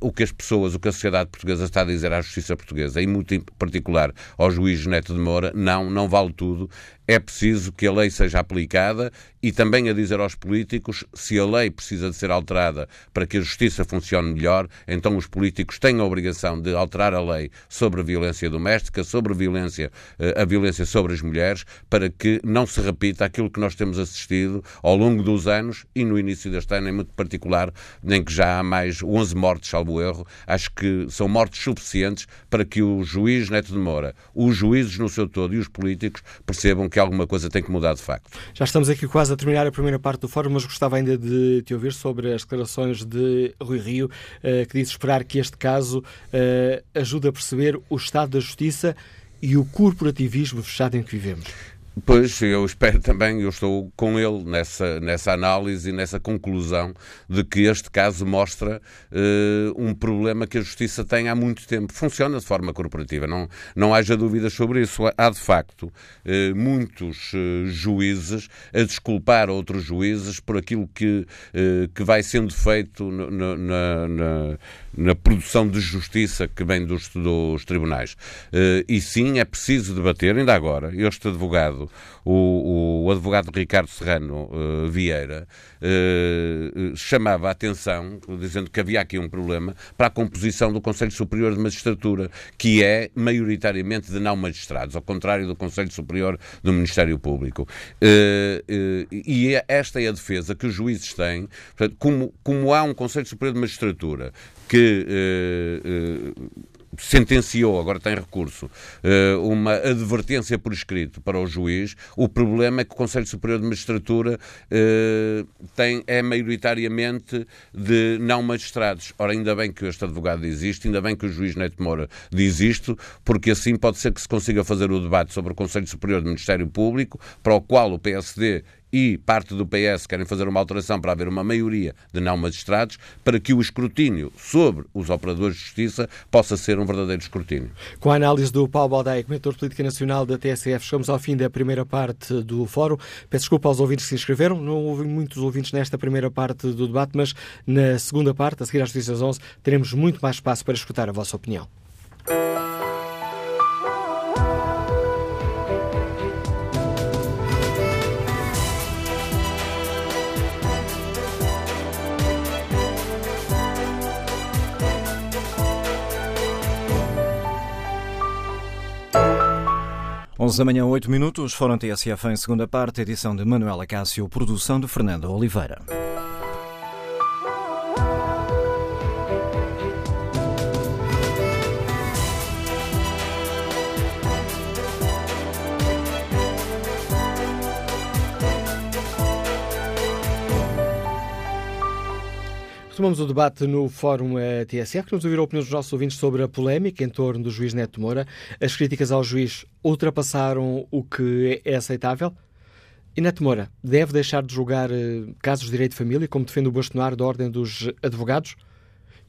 o que as pessoas, o que a sociedade portuguesa está a dizer à justiça portuguesa, e muito particular ao juiz Neto de Moura, não, não vale tudo. É preciso que a lei seja aplicada e também a dizer aos políticos se a lei precisa de ser alterada para que a justiça funcione melhor, então os políticos têm a obrigação de alterar a lei sobre a violência doméstica, sobre a violência, eh, a violência sobre as mulheres, para que não se repita aquilo que nós temos assistido ao longo dos anos e no início deste ano em muito particular, em que já há mais 11 mortes, salvo erro. Acho que são mortes suficientes para que o juiz Neto de Moura, os juízes no seu todo e os políticos percebam que alguma coisa tem que mudar de facto. Já estamos aqui quase a terminar a primeira parte do fórum, mas gostava ainda de te ouvir sobre as declarações de Rui Rio, eh, que disse esperar que este caso eh, ajude a perceber o estado da justiça e o corporativismo fechado em que vivemos. Pois, eu espero também, eu estou com ele nessa, nessa análise e nessa conclusão de que este caso mostra uh, um problema que a Justiça tem há muito tempo. Funciona de forma corporativa, não, não haja dúvidas sobre isso. Há, de facto, uh, muitos uh, juízes a desculpar outros juízes por aquilo que, que vai sendo feito na, na na produção de justiça que vem dos, dos tribunais. Uh, e sim, é preciso debater, ainda agora, este advogado, o, o advogado Ricardo Serrano uh, Vieira, uh, chamava a atenção, dizendo que havia aqui um problema, para a composição do Conselho Superior de Magistratura, que é maioritariamente de não magistrados, ao contrário do Conselho Superior do Ministério Público. e é, esta é a defesa que os juízes têm, portanto, como, como há um Conselho Superior de Magistratura que uh, uh, sentenciou, agora tem recurso, uh, uma advertência por escrito para o juiz, o problema é que o Conselho Superior de Magistratura tem, é maioritariamente de não magistrados. Ora, ainda bem que este advogado existe, ainda bem que o juiz Neto Moura diz isto, porque assim pode ser que se consiga fazer o debate sobre o Conselho Superior do Ministério Público, para o qual o PSD e parte do PS querem fazer uma alteração para haver uma maioria de não magistrados, para que o escrutínio sobre os operadores de justiça possa ser um verdadeiro escrutínio. Com a análise do Paulo Baldaia, comentador de política nacional da TSF, chegamos ao fim da primeira parte do fórum. Peço desculpa aos ouvintes que se inscreveram, não houve muitos ouvintes nesta primeira parte do debate, mas na segunda parte, a seguir às notícias 11, teremos muito mais espaço para escutar a vossa opinião. 11 da manhã, 8 minutos, Fórum TSF em segunda parte, edição de Manuela Cássio, produção de Fernanda Oliveira. Retomamos o debate no Fórum TSF. Queremos ouvir a opinião dos nossos ouvintes sobre a polémica em torno do juiz Neto Moura. As críticas ao juiz ultrapassaram o que é aceitável? E Neto Moura deve deixar de julgar eh, casos de direito de família, como defende o bastonar da Ordem dos Advogados?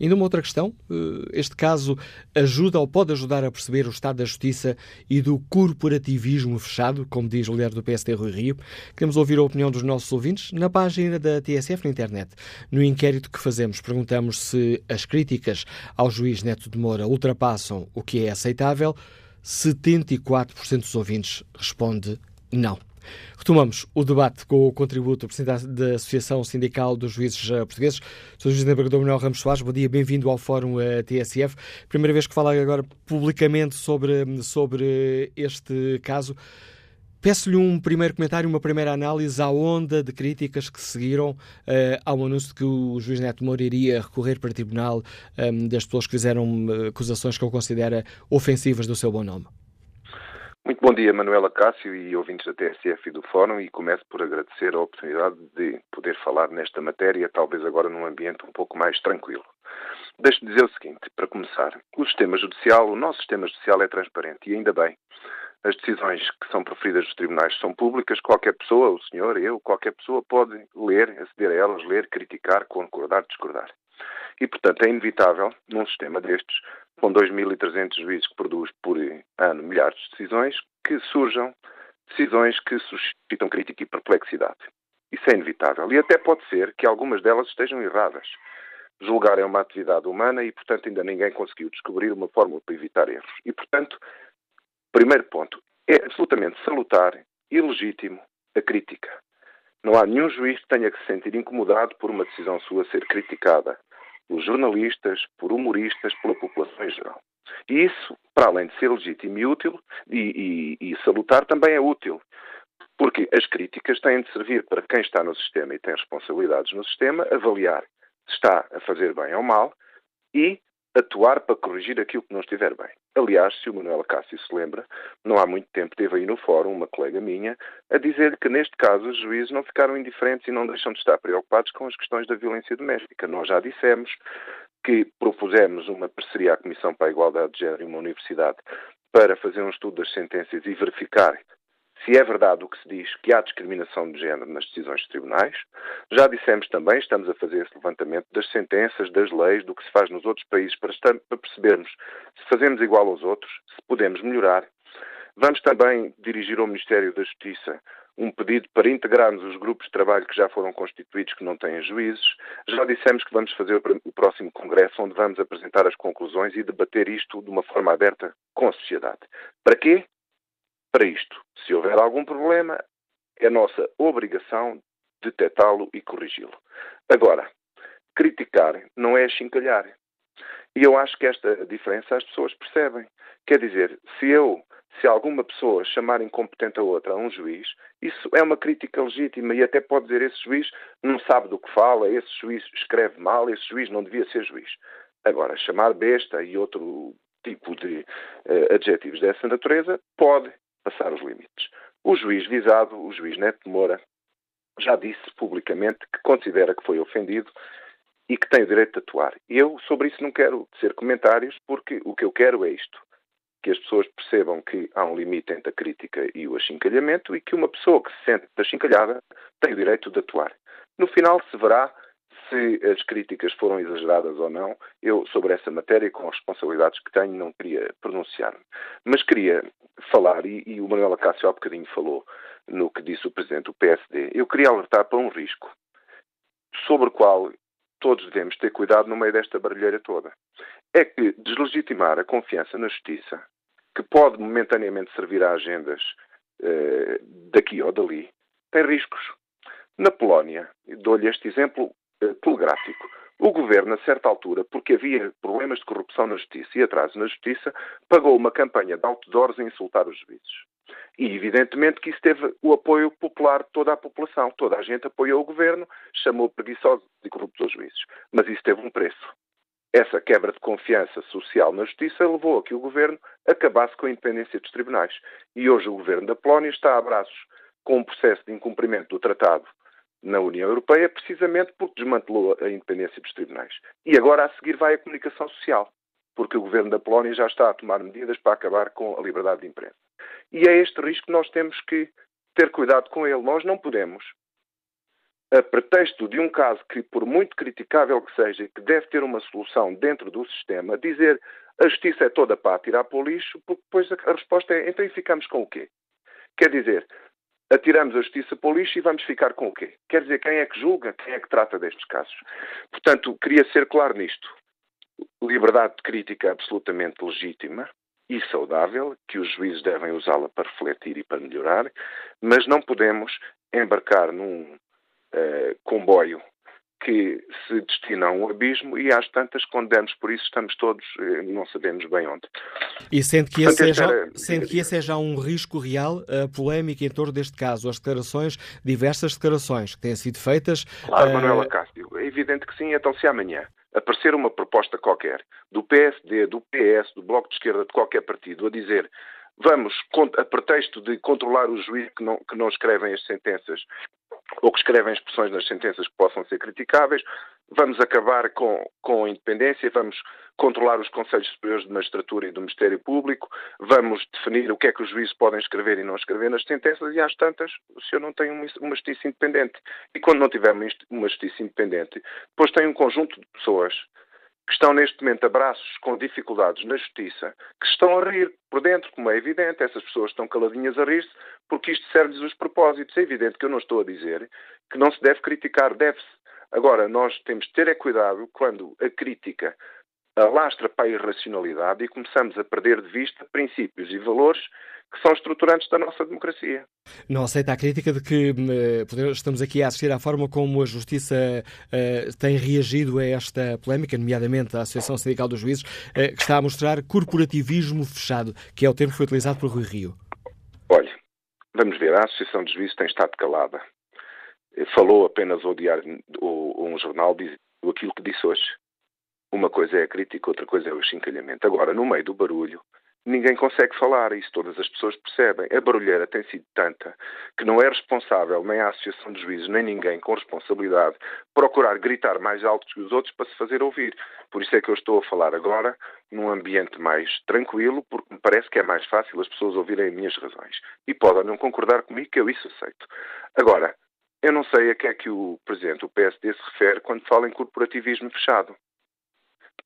Ainda uma outra questão, eh, este caso ajuda ou pode ajudar a perceber o estado da justiça e do corporativismo fechado, como diz o líder do PSD Rui Rio. Queremos ouvir a opinião dos nossos ouvintes na página da TSF na internet. No inquérito que fazemos, perguntamos se as críticas ao juiz Neto de Moura ultrapassam o que é aceitável. 74% dos ouvintes responde não. Retomamos o debate com o contributo do Presidente da Associação Sindical dos Juízes eh, Portugueses, Sr. Juiz Desembargador Manuel Ramos Soares. Bom dia, bem-vindo ao Fórum eh, TSF. Primeira vez que fala agora publicamente sobre, sobre este caso. Peço-lhe um primeiro comentário, uma primeira análise à onda de críticas que seguiram uh, ao anúncio de que o juiz Neto Moura iria recorrer para o tribunal um, das pessoas que fizeram acusações que ele considera ofensivas do seu bom nome. Muito bom dia, Manuela Cássio e ouvintes da TSF e do Fórum, e começo por agradecer a oportunidade de poder falar nesta matéria, talvez agora num ambiente um pouco mais tranquilo. Deixe-me dizer o seguinte, para começar, o sistema judicial, o nosso sistema judicial é transparente, e ainda bem. As decisões que são proferidas nos tribunais são públicas, qualquer pessoa, o senhor, eu, qualquer pessoa pode ler, aceder a elas, ler, criticar, concordar, discordar. E, portanto, é inevitável, num sistema destes, com 2.300 juízes que produz por ano milhares de decisões, que surjam decisões que suscitam crítica e perplexidade. Isso é inevitável. E até pode ser que algumas delas estejam erradas. Julgar é uma atividade humana e, portanto, ainda ninguém conseguiu descobrir uma fórmula para evitar erros. E, portanto, primeiro ponto, é absolutamente salutar e legítimo a crítica. Não há nenhum juiz que tenha que se sentir incomodado por uma decisão sua ser criticada por jornalistas, por humoristas, pela população em geral. E isso, para além de ser legítimo e útil, e, e, e salutar, também é útil. Porque as críticas têm de servir para quem está no sistema e tem responsabilidades no sistema, avaliar se está a fazer bem ou mal e atuar para corrigir aquilo que não estiver bem. Aliás, se o Manuel Cássio se lembra, não há muito tempo teve aí no fórum uma colega minha a dizer-lhe que neste caso os juízes não ficaram indiferentes e não deixam de estar preocupados com as questões da violência doméstica. Nós já dissemos que propusemos uma parceria à Comissão para a Igualdade de Género e uma universidade para fazer um estudo das sentenças e verificar se é verdade o que se diz que há discriminação de género nas decisões de tribunais. Já dissemos também, estamos a fazer esse levantamento das sentenças, das leis, do que se faz nos outros países, para, estar, para percebermos se fazemos igual aos outros, se podemos melhorar. Vamos também dirigir ao Ministério da Justiça um pedido para integrarmos os grupos de trabalho que já foram constituídos, que não têm juízes. Já dissemos que vamos fazer o próximo congresso, onde vamos apresentar as conclusões e debater isto de uma forma aberta com a sociedade. Para quê? Para isto. Se houver algum problema, é nossa obrigação detectá-lo e corrigi-lo. Agora, criticar não é chincalhar. E eu acho que esta diferença as pessoas percebem. Quer dizer, se eu, se alguma pessoa chamar incompetente a outra, a um juiz, isso é uma crítica legítima e até pode dizer esse juiz não sabe do que fala, esse juiz escreve mal, esse juiz não devia ser juiz. Agora, chamar besta e outro tipo de uh, adjetivos dessa natureza pode passar os limites. O juiz visado, o juiz Neto Moura, já disse publicamente que considera que foi ofendido e que tem o direito de atuar. Eu, sobre isso, não quero ser comentários, porque o que eu quero é isto: que as pessoas percebam que há um limite entre a crítica e o achincalhamento e que uma pessoa que se sente achincalhada tem o direito de atuar. No final se verá se as críticas foram exageradas ou não, eu, sobre essa matéria, com as responsabilidades que tenho, não queria pronunciar-me. Mas queria falar, e, e o Manuel Acácio há bocadinho falou no que disse o Presidente do PSD, eu queria alertar para um risco sobre o qual todos devemos ter cuidado no meio desta barulheira toda. É que deslegitimar a confiança na justiça, que pode momentaneamente servir a agendas eh, daqui ou dali, tem riscos. Na Polónia, dou-lhe este exemplo telegráfico. O governo, a certa altura, porque havia problemas de corrupção na justiça e atraso na justiça, pagou uma campanha de outdoors a insultar os juízes. E, evidentemente, que isso teve o apoio popular de toda a população. Toda a gente apoiou o governo, chamou preguiçosos e corruptos os juízes. Mas isso teve um preço. Essa quebra de confiança social na justiça levou a que o governo acabasse com a independência dos tribunais. E hoje o governo da Polónia está a braços com um processo de incumprimento do Tratado na União Europeia, precisamente porque desmantelou a independência dos tribunais. E agora a seguir vai a comunicação social, porque o governo da Polónia já está a tomar medidas para acabar com a liberdade de imprensa. E é este risco que nós temos que ter cuidado com ele. Nós não podemos, a pretexto de um caso que, por muito criticável que seja, que deve ter uma solução dentro do sistema, dizer a justiça é toda para tirar para o lixo, porque depois a resposta é então e ficamos com o quê? Quer dizer, atiramos a justiça para o lixo e vamos ficar com o quê? Quer dizer, quem é que julga, quem é que trata destes casos? Portanto, queria ser claro nisto. Liberdade de crítica absolutamente legítima e saudável, que os juízes devem usá-la para refletir e para melhorar, mas não podemos embarcar num uh, comboio que se destina a um abismo e às tantas, quando demos por isso, estamos todos, eh, não sabemos bem onde. E sente que, esse, Portanto, seja, era... sente que esse é já um risco real, a polémica em torno deste caso, as declarações, diversas declarações que têm sido feitas... Claro, uh... Manuela Cássio, é evidente que sim, então se amanhã aparecer uma proposta qualquer do PSD, do PS, do Bloco de Esquerda, de qualquer partido, a dizer vamos, a pretexto de controlar os juízes que não, que não escrevem as sentenças ou que escrevem expressões nas sentenças que possam ser criticáveis, vamos acabar com, com a independência, vamos controlar os Conselhos Superiores de Magistratura e do Ministério Público, vamos definir o que é que os juízes podem escrever e não escrever nas sentenças, e às tantas o senhor não tem uma justiça independente. E quando não tiver uma justiça independente, depois tem um conjunto de pessoas que estão neste momento a braços com dificuldades na justiça, que estão a rir por dentro, como é evidente, essas pessoas estão caladinhas a rir-se, porque isto serve-lhes os propósitos. É evidente que eu não estou a dizer que não se deve criticar, deve-se. Agora, nós temos de ter é cuidado quando a crítica alastra para a irracionalidade e começamos a perder de vista princípios e valores que são estruturantes da nossa democracia. Não aceita a crítica de que uh, estamos aqui a assistir à forma como a Justiça uh, tem reagido a esta polémica, nomeadamente a Associação Sindical dos Juízes, uh, que está a mostrar corporativismo fechado, que é o termo que foi utilizado por Rui Rio. Olha, vamos ver, a Associação dos Juízes tem estado calada. Falou apenas ao diário, ou um jornal, diz aquilo que disse hoje. Uma coisa é a crítica, outra coisa é o chincalhamento. Agora, no meio do barulho, ninguém consegue falar, isso todas as pessoas percebem. A barulheira tem sido tanta que não é responsável nem a Associação de Juízes, nem ninguém com responsabilidade procurar gritar mais alto que os outros para se fazer ouvir. Por isso é que eu estou a falar agora num ambiente mais tranquilo, porque me parece que é mais fácil as pessoas ouvirem as minhas razões. E podem não concordar comigo, que eu isso aceito. Agora, eu não sei a que é que o Presidente do PSD se refere quando fala em corporativismo fechado.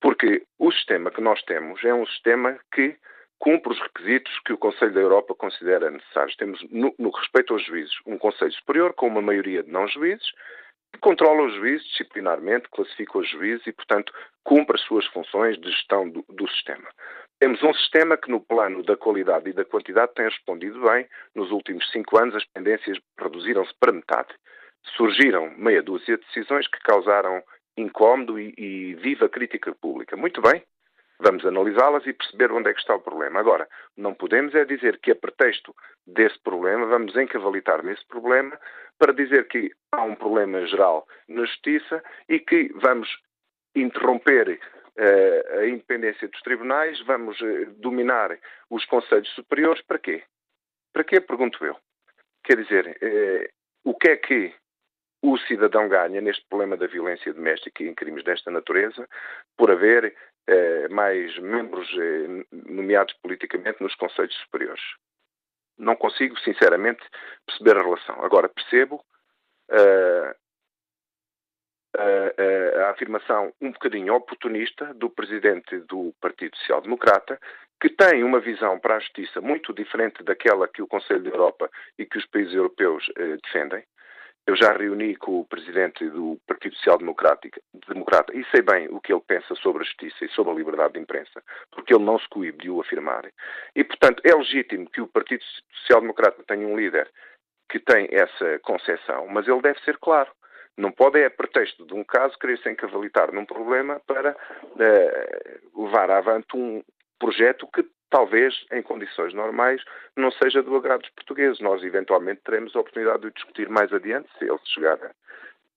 Porque o sistema que nós temos é um sistema que cumpre os requisitos que o Conselho da Europa considera necessários. Temos, no, no respeito aos juízes, um Conselho Superior com uma maioria de não-juízes que controla os juízes disciplinarmente, classifica os juízes e, portanto, cumpre as suas funções de gestão do, do sistema. Temos um sistema que, no plano da qualidade e da quantidade, tem respondido bem. Nos últimos cinco anos, as pendências reduziram-se para metade. Surgiram meia dúzia de decisões que causaram incómodo e, e viva crítica pública. Muito bem, Vamos analisá-las e perceber onde é que está o problema. Agora, não podemos é dizer que a pretexto desse problema vamos encavalitar nesse problema para dizer que há um problema geral na justiça e que vamos interromper uh, a independência dos tribunais, vamos uh, dominar os conselhos superiores. Para quê? Para quê? Pergunto eu. Quer dizer, uh, o que é que o cidadão ganha neste problema da violência doméstica e em crimes desta natureza por haver eh, mais membros eh, nomeados politicamente nos conselhos superiores. Não consigo, sinceramente, perceber a relação. Agora, percebo uh, a, a, afirmação um bocadinho oportunista do presidente do Partido Social Democrata, que tem uma visão para a justiça muito diferente daquela que o Conselho da Europa e que os países europeus uh, defendem. Eu já reuni com o presidente do Partido Social Democrata e sei bem o que ele pensa sobre a justiça e sobre a liberdade de imprensa, porque ele não se coíbe de o afirmar. E, portanto, é legítimo que o Partido Social Democrata tenha um líder que tem essa concepção, mas ele deve ser claro. Não pode, é pretexto de um caso, querer se encavalitar num problema para uh, levar avante um projeto que talvez, em condições normais, não seja do agrado dos portugueses. Nós, eventualmente, teremos a oportunidade de discutir mais adiante, se ele chegar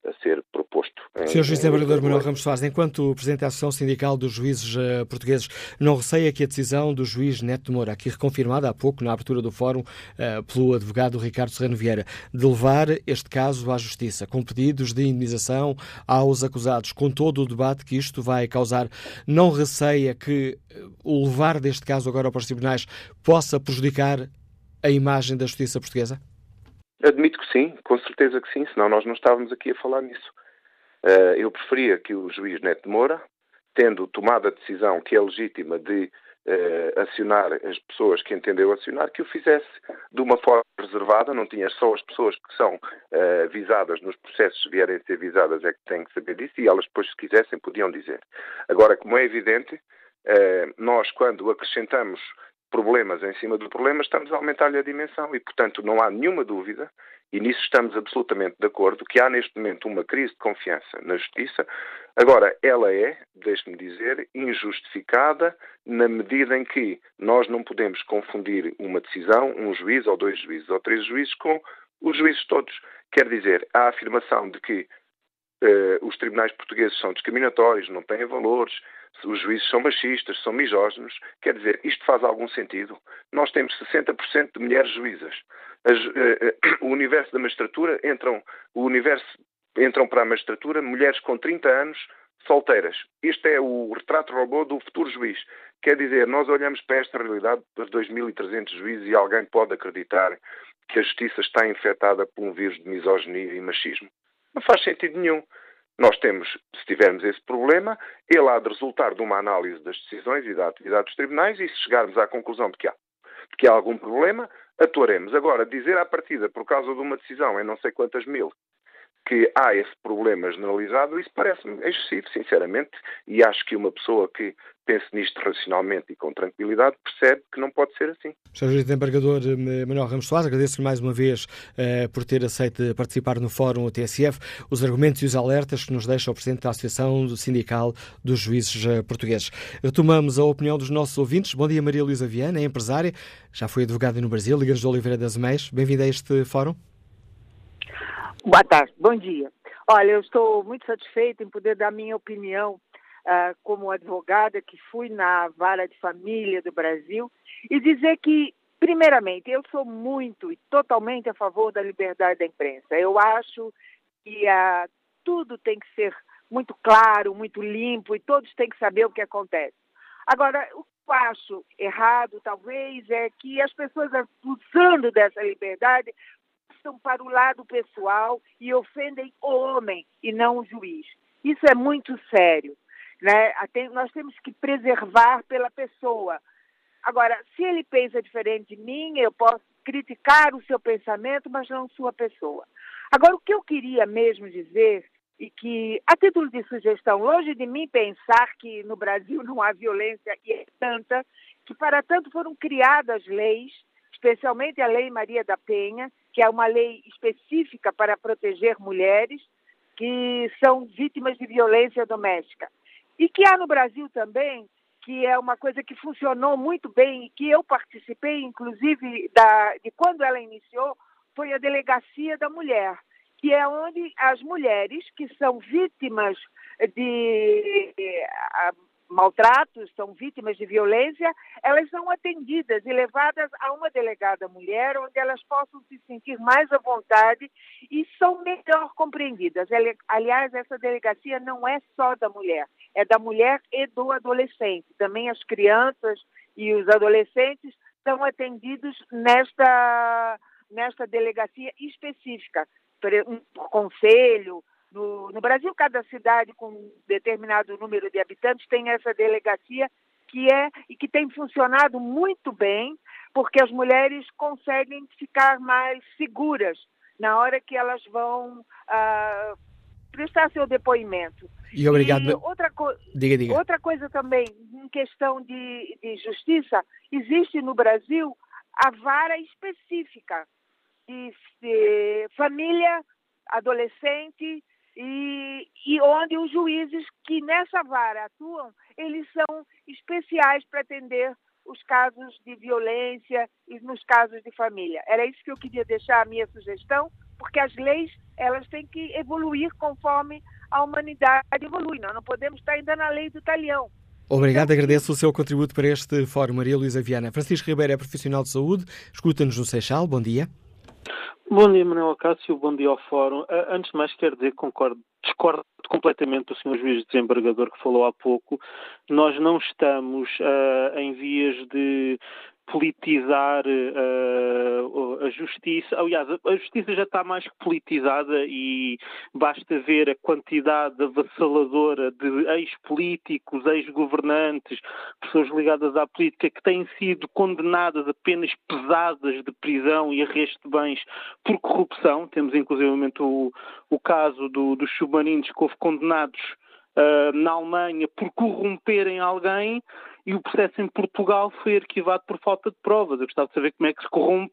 a, ser proposto. Sr. Juiz Desembargador Manuel Ramos Soares, enquanto Presidente da Associação Sindical dos Juízes uh, Portugueses, não receia que a decisão do juiz Neto de Moura, aqui reconfirmada há pouco na abertura do fórum uh, pelo advogado Ricardo Serrano Vieira, de levar este caso à Justiça, com pedidos de indenização aos acusados, com todo o debate que isto vai causar, não receia que o levar deste caso agora para os tribunais possa prejudicar a imagem da justiça portuguesa? Admito que sim, com certeza que sim, senão nós não estávamos aqui a falar nisso. Uh, eu preferia que o juiz Neto de Moura, tendo tomado a decisão que é legítima de uh, acionar as pessoas que entendeu acionar, que o fizesse de uma forma reservada, não tinha só as pessoas que são uh, visadas nos processos, se vierem a ser visadas, é que têm que saber disso, e elas depois, se quisessem, podiam dizer. Agora, como é evidente, nós, quando acrescentamos problemas em cima do problema, estamos a aumentar-lhe a dimensão e, portanto, não há nenhuma dúvida, e nisso estamos absolutamente de acordo, que há neste momento uma crise de confiança na justiça. Agora, ela é, deixe-me dizer, injustificada na medida em que nós não podemos confundir uma decisão, um juiz ou dois juízes ou três juízes com os juízes todos. Quer dizer, a afirmação de que uh, os tribunais portugueses são discriminatórios, não têm valores, os juízes são machistas, são misóginos. Quer dizer, isto faz algum sentido? Nós temos 60% de mulheres juízas. As, uh, uh, o universo da magistratura entram, o universo, entram para a magistratura mulheres com 30 anos solteiras. Este é o retrato robô do futuro juiz. Quer dizer, nós olhamos para esta realidade dos 2.300 juízes e alguém pode acreditar que a justiça está infectada por um vírus de misoginia e machismo. Não faz sentido nenhum. Nós temos, se tivermos esse problema, ele há de resultar de uma análise das decisões e da atividade dos tribunais e se chegarmos à conclusão de que há, de que há algum problema, atuaremos. Agora, dizer à partida, por causa de uma decisão em não sei quantas mil, que há esse problema generalizado, isso parece-me excessivo, sinceramente, e acho que uma pessoa que pense nisto racionalmente e com tranquilidade percebe que não pode ser assim. Sr. Juiz Desembargador eh, Manuel Ramos Soares, agradeço-lhe mais uma vez uh, por ter aceito participar no Fórum TSF, os argumentos e os alertas que nos deixa o Presidente da Associação Sindical dos Juízes eh, Portugueses. Retomamos a opinião dos nossos ouvintes. Bom dia, Maria Luísa Viana, é empresária, já foi advogada no Brasil, Ligas de Oliveira das Meias. Bem-vinda a este Fórum. Boa tarde, bom dia. Olha, eu estou muito satisfeita em poder dar minha opinião uh, como advogada que fui na vara de família do Brasil e dizer que, primeiramente, eu sou muito e totalmente a favor da liberdade da imprensa. Eu acho que uh, tudo tem que ser muito claro, muito limpo e todos têm que saber o que acontece. Agora, o que eu acho errado, talvez, é que as pessoas, usando dessa liberdade, passam para o lado pessoal e ofendem o homem e não o juiz. Isso é muito sério. Né? Nós temos que preservar pela pessoa. Agora, se ele pensa diferente de mim, eu posso criticar o seu pensamento, mas não sua pessoa. Agora, o que eu queria mesmo dizer, e que, a título de sugestão, longe de mim pensar que no Brasil não há violência e é tanta, que para tanto foram criadas leis, especialmente a Lei Maria da Penha, que é uma lei específica para proteger mulheres que são vítimas de violência doméstica. E que há no Brasil também, que é uma coisa que funcionou muito bem e que eu participei, inclusive, da, de quando ela iniciou, foi a Delegacia da Mulher, que é onde as mulheres que são vítimas de maltratos, são vítimas de violência, elas são atendidas e levadas a uma delegada mulher, onde elas possam se sentir mais à vontade e são melhor compreendidas. Aliás, essa delegacia não é só da mulher, é da mulher e do adolescente. Também as crianças e os adolescentes são atendidos nesta, nesta delegacia específica, por, conselho, no, no Brasil, cada cidade com um determinado número de habitantes tem essa delegacia que é e que tem funcionado muito bem, porque as mulheres conseguem ficar mais seguras na hora que elas vão uh, prestar seu depoimento. E obrigado. E outra, co diga, diga. outra coisa também, em questão de, de justiça, existe no Brasil a vara específica de, de família, adolescente e, e onde os juízes que nessa vara atuam, eles são especiais para atender os casos de violência e nos casos de família. Era isso que eu queria deixar a minha sugestão porque as leis elas têm que evoluir conforme a humanidade evolui. Nós não podemos estar ainda na lei do talhão. Obrigado, agradeço o seu contributo para este fórum, Maria Luísa Viana. Francisco Ribeiro é profissional de saúde, escuta-nos no Seixal, bom dia. Bom dia, Manuel Acácio, bom dia ao Fórum. Uh, antes de mais, quero dizer que concordo, discordo completamente do Sr. Juiz Desembargador que falou há pouco. Nós não estamos uh, em vias de politizar uh, a justiça. Aliás, a justiça já está mais que politizada e basta ver a quantidade avassaladora de ex-políticos, ex-governantes, pessoas ligadas à política que têm sido condenadas a penas pesadas de prisão e arresto de bens por corrupção. Temos inclusive o, o caso do, dos submarinos que houve condenados uh, na Alemanha por corromperem alguém e o processo em Portugal foi arquivado por falta de provas. Eu gostava de saber como é que se corrompe,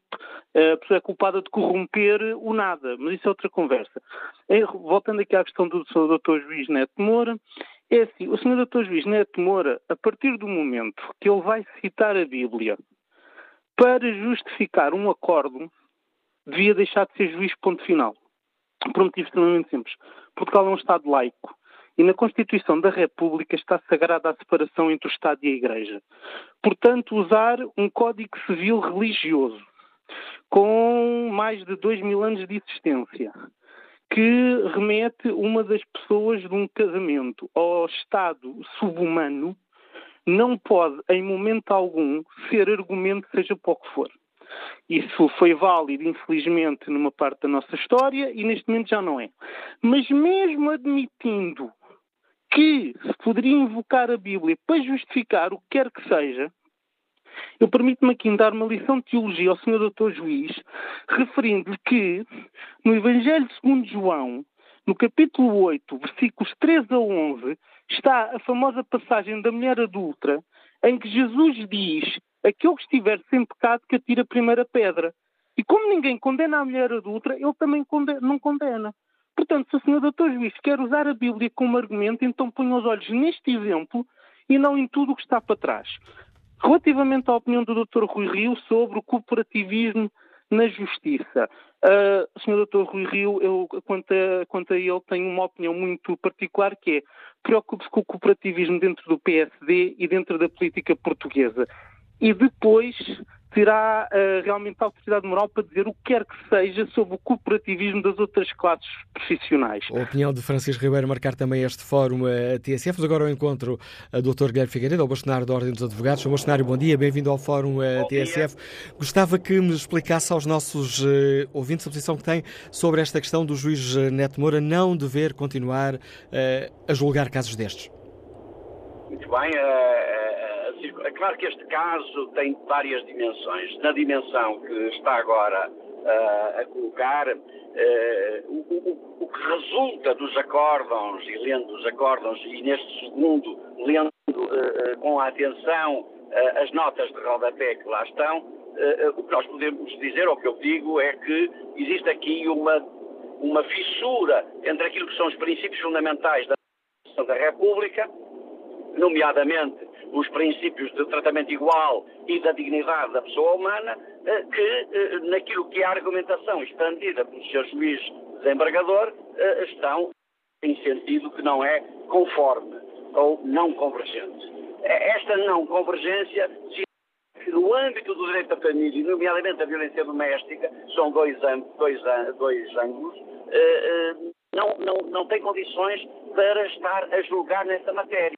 eh, a pessoa é culpada de corromper o nada, mas isso é outra conversa. Voltando aqui à questão do Sr. Dr. Juiz Neto Moura, é assim, o Sr. Dr. Juiz Neto Moura, a partir do momento que ele vai citar a Bíblia para justificar um acordo, devia deixar de ser juiz ponto final. Por um motivo extremamente simples. Portugal é um Estado laico. E na Constituição da República está sagrada a separação entre o Estado e a Igreja. Portanto, usar um Código Civil religioso com mais de dois mil anos de existência, que remete uma das pessoas de um casamento ao estado subhumano, não pode, em momento algum, ser argumento, seja para o que for. Isso foi válido, infelizmente, numa parte da nossa história e neste momento já não é. Mas mesmo admitindo que se poderia invocar a Bíblia para justificar o que quer que seja, eu permito-me aqui dar uma lição de teologia ao Sr. Dr. Juiz, referindo-lhe que no Evangelho segundo João, no capítulo 8, versículos 13 a 11, está a famosa passagem da mulher adulta, em que Jesus diz: Aquele que estiver sem pecado que atira a primeira pedra. E como ninguém condena a mulher adulta, ele também condena, não condena. Portanto, se o Sr. Dr. Juiz quer usar a Bíblia como argumento, então ponha os olhos neste exemplo e não em tudo o que está para trás. Relativamente à opinião do Dr. Rui Rio sobre o cooperativismo na justiça, uh, o Sr. Dr. Rui Rio, eu, quanto, a, quanto a ele, tenho uma opinião muito particular que é preocupe-se com o cooperativismo dentro do PSD e dentro da política portuguesa. E depois terá uh, realmente a autoridade moral para dizer o que quer que seja sobre o cooperativismo das outras classes profissionais. A opinião de Francisco Ribeiro marcar também este fórum a TSF. Mas agora ao encontro a Dr. Guilherme Figueiredo, ao bastonário da Ordem dos Advogados. Sr. Bastonário, bom dia, bem-vindo ao fórum a TSF. Dia. Gostava que me explicasse aos nossos uh, ouvintes a posição que tem sobre esta questão do juiz eh, Neto Moura não dever continuar uh, a julgar casos destes. Muito bem, é claro que este caso tem várias dimensões. Na dimensão que está agora uh, a colocar, uh, o, o, o, que resulta dos acórdãos, e lendo os acórdãos, e neste segundo, lendo uh, com atenção as notas de rodapé que lá estão, o que nós podemos dizer, ou o que eu digo, é que existe aqui uma, uma fissura entre aquilo que são os princípios fundamentais da da República, nomeadamente os princípios de tratamento igual e da dignidade da pessoa humana, eh, que eh, naquilo que é a argumentação expandida pelo Sr. Juiz desembargador eh, estão em sentido que não é conforme ou não convergente. Esta não convergência no âmbito do direito da família, nomeadamente a violência doméstica, são dois, dois, dois ângulos, não, não, não tem condições para estar a julgar nessa matéria.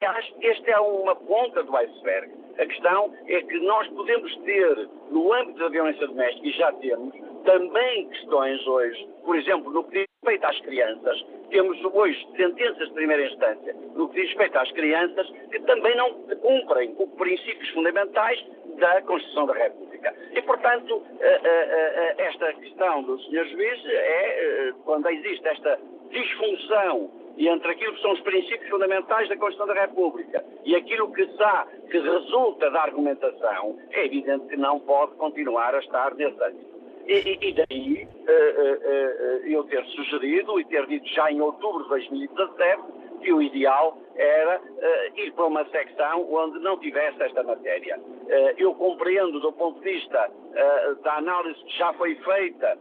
Que esta é uma ponta do iceberg. A questão é que nós podemos ter, no âmbito da violência doméstica, e já temos, também questões hoje, por exemplo, no que diz respeito às crianças, temos hoje sentenças de primeira instância no que diz respeito às crianças que também não cumprem os princípios fundamentais da Constituição da República. E, portanto, eh, eh, eh, esta questão do Sr. Juiz é, quando existe esta disfunção e entre aquilo que são os princípios fundamentais da Constituição da República e aquilo que, está, que resulta da argumentação, é evidente que não pode continuar a estar nesse âmbito. E, e, daí uh, uh, uh, eu ter sugerido e ter dito já em outubro de 2017 que o ideal era uh, ir para uma secção onde não tivesse esta matéria. Uh, eu compreendo do ponto de vista uh, da análise que já foi feita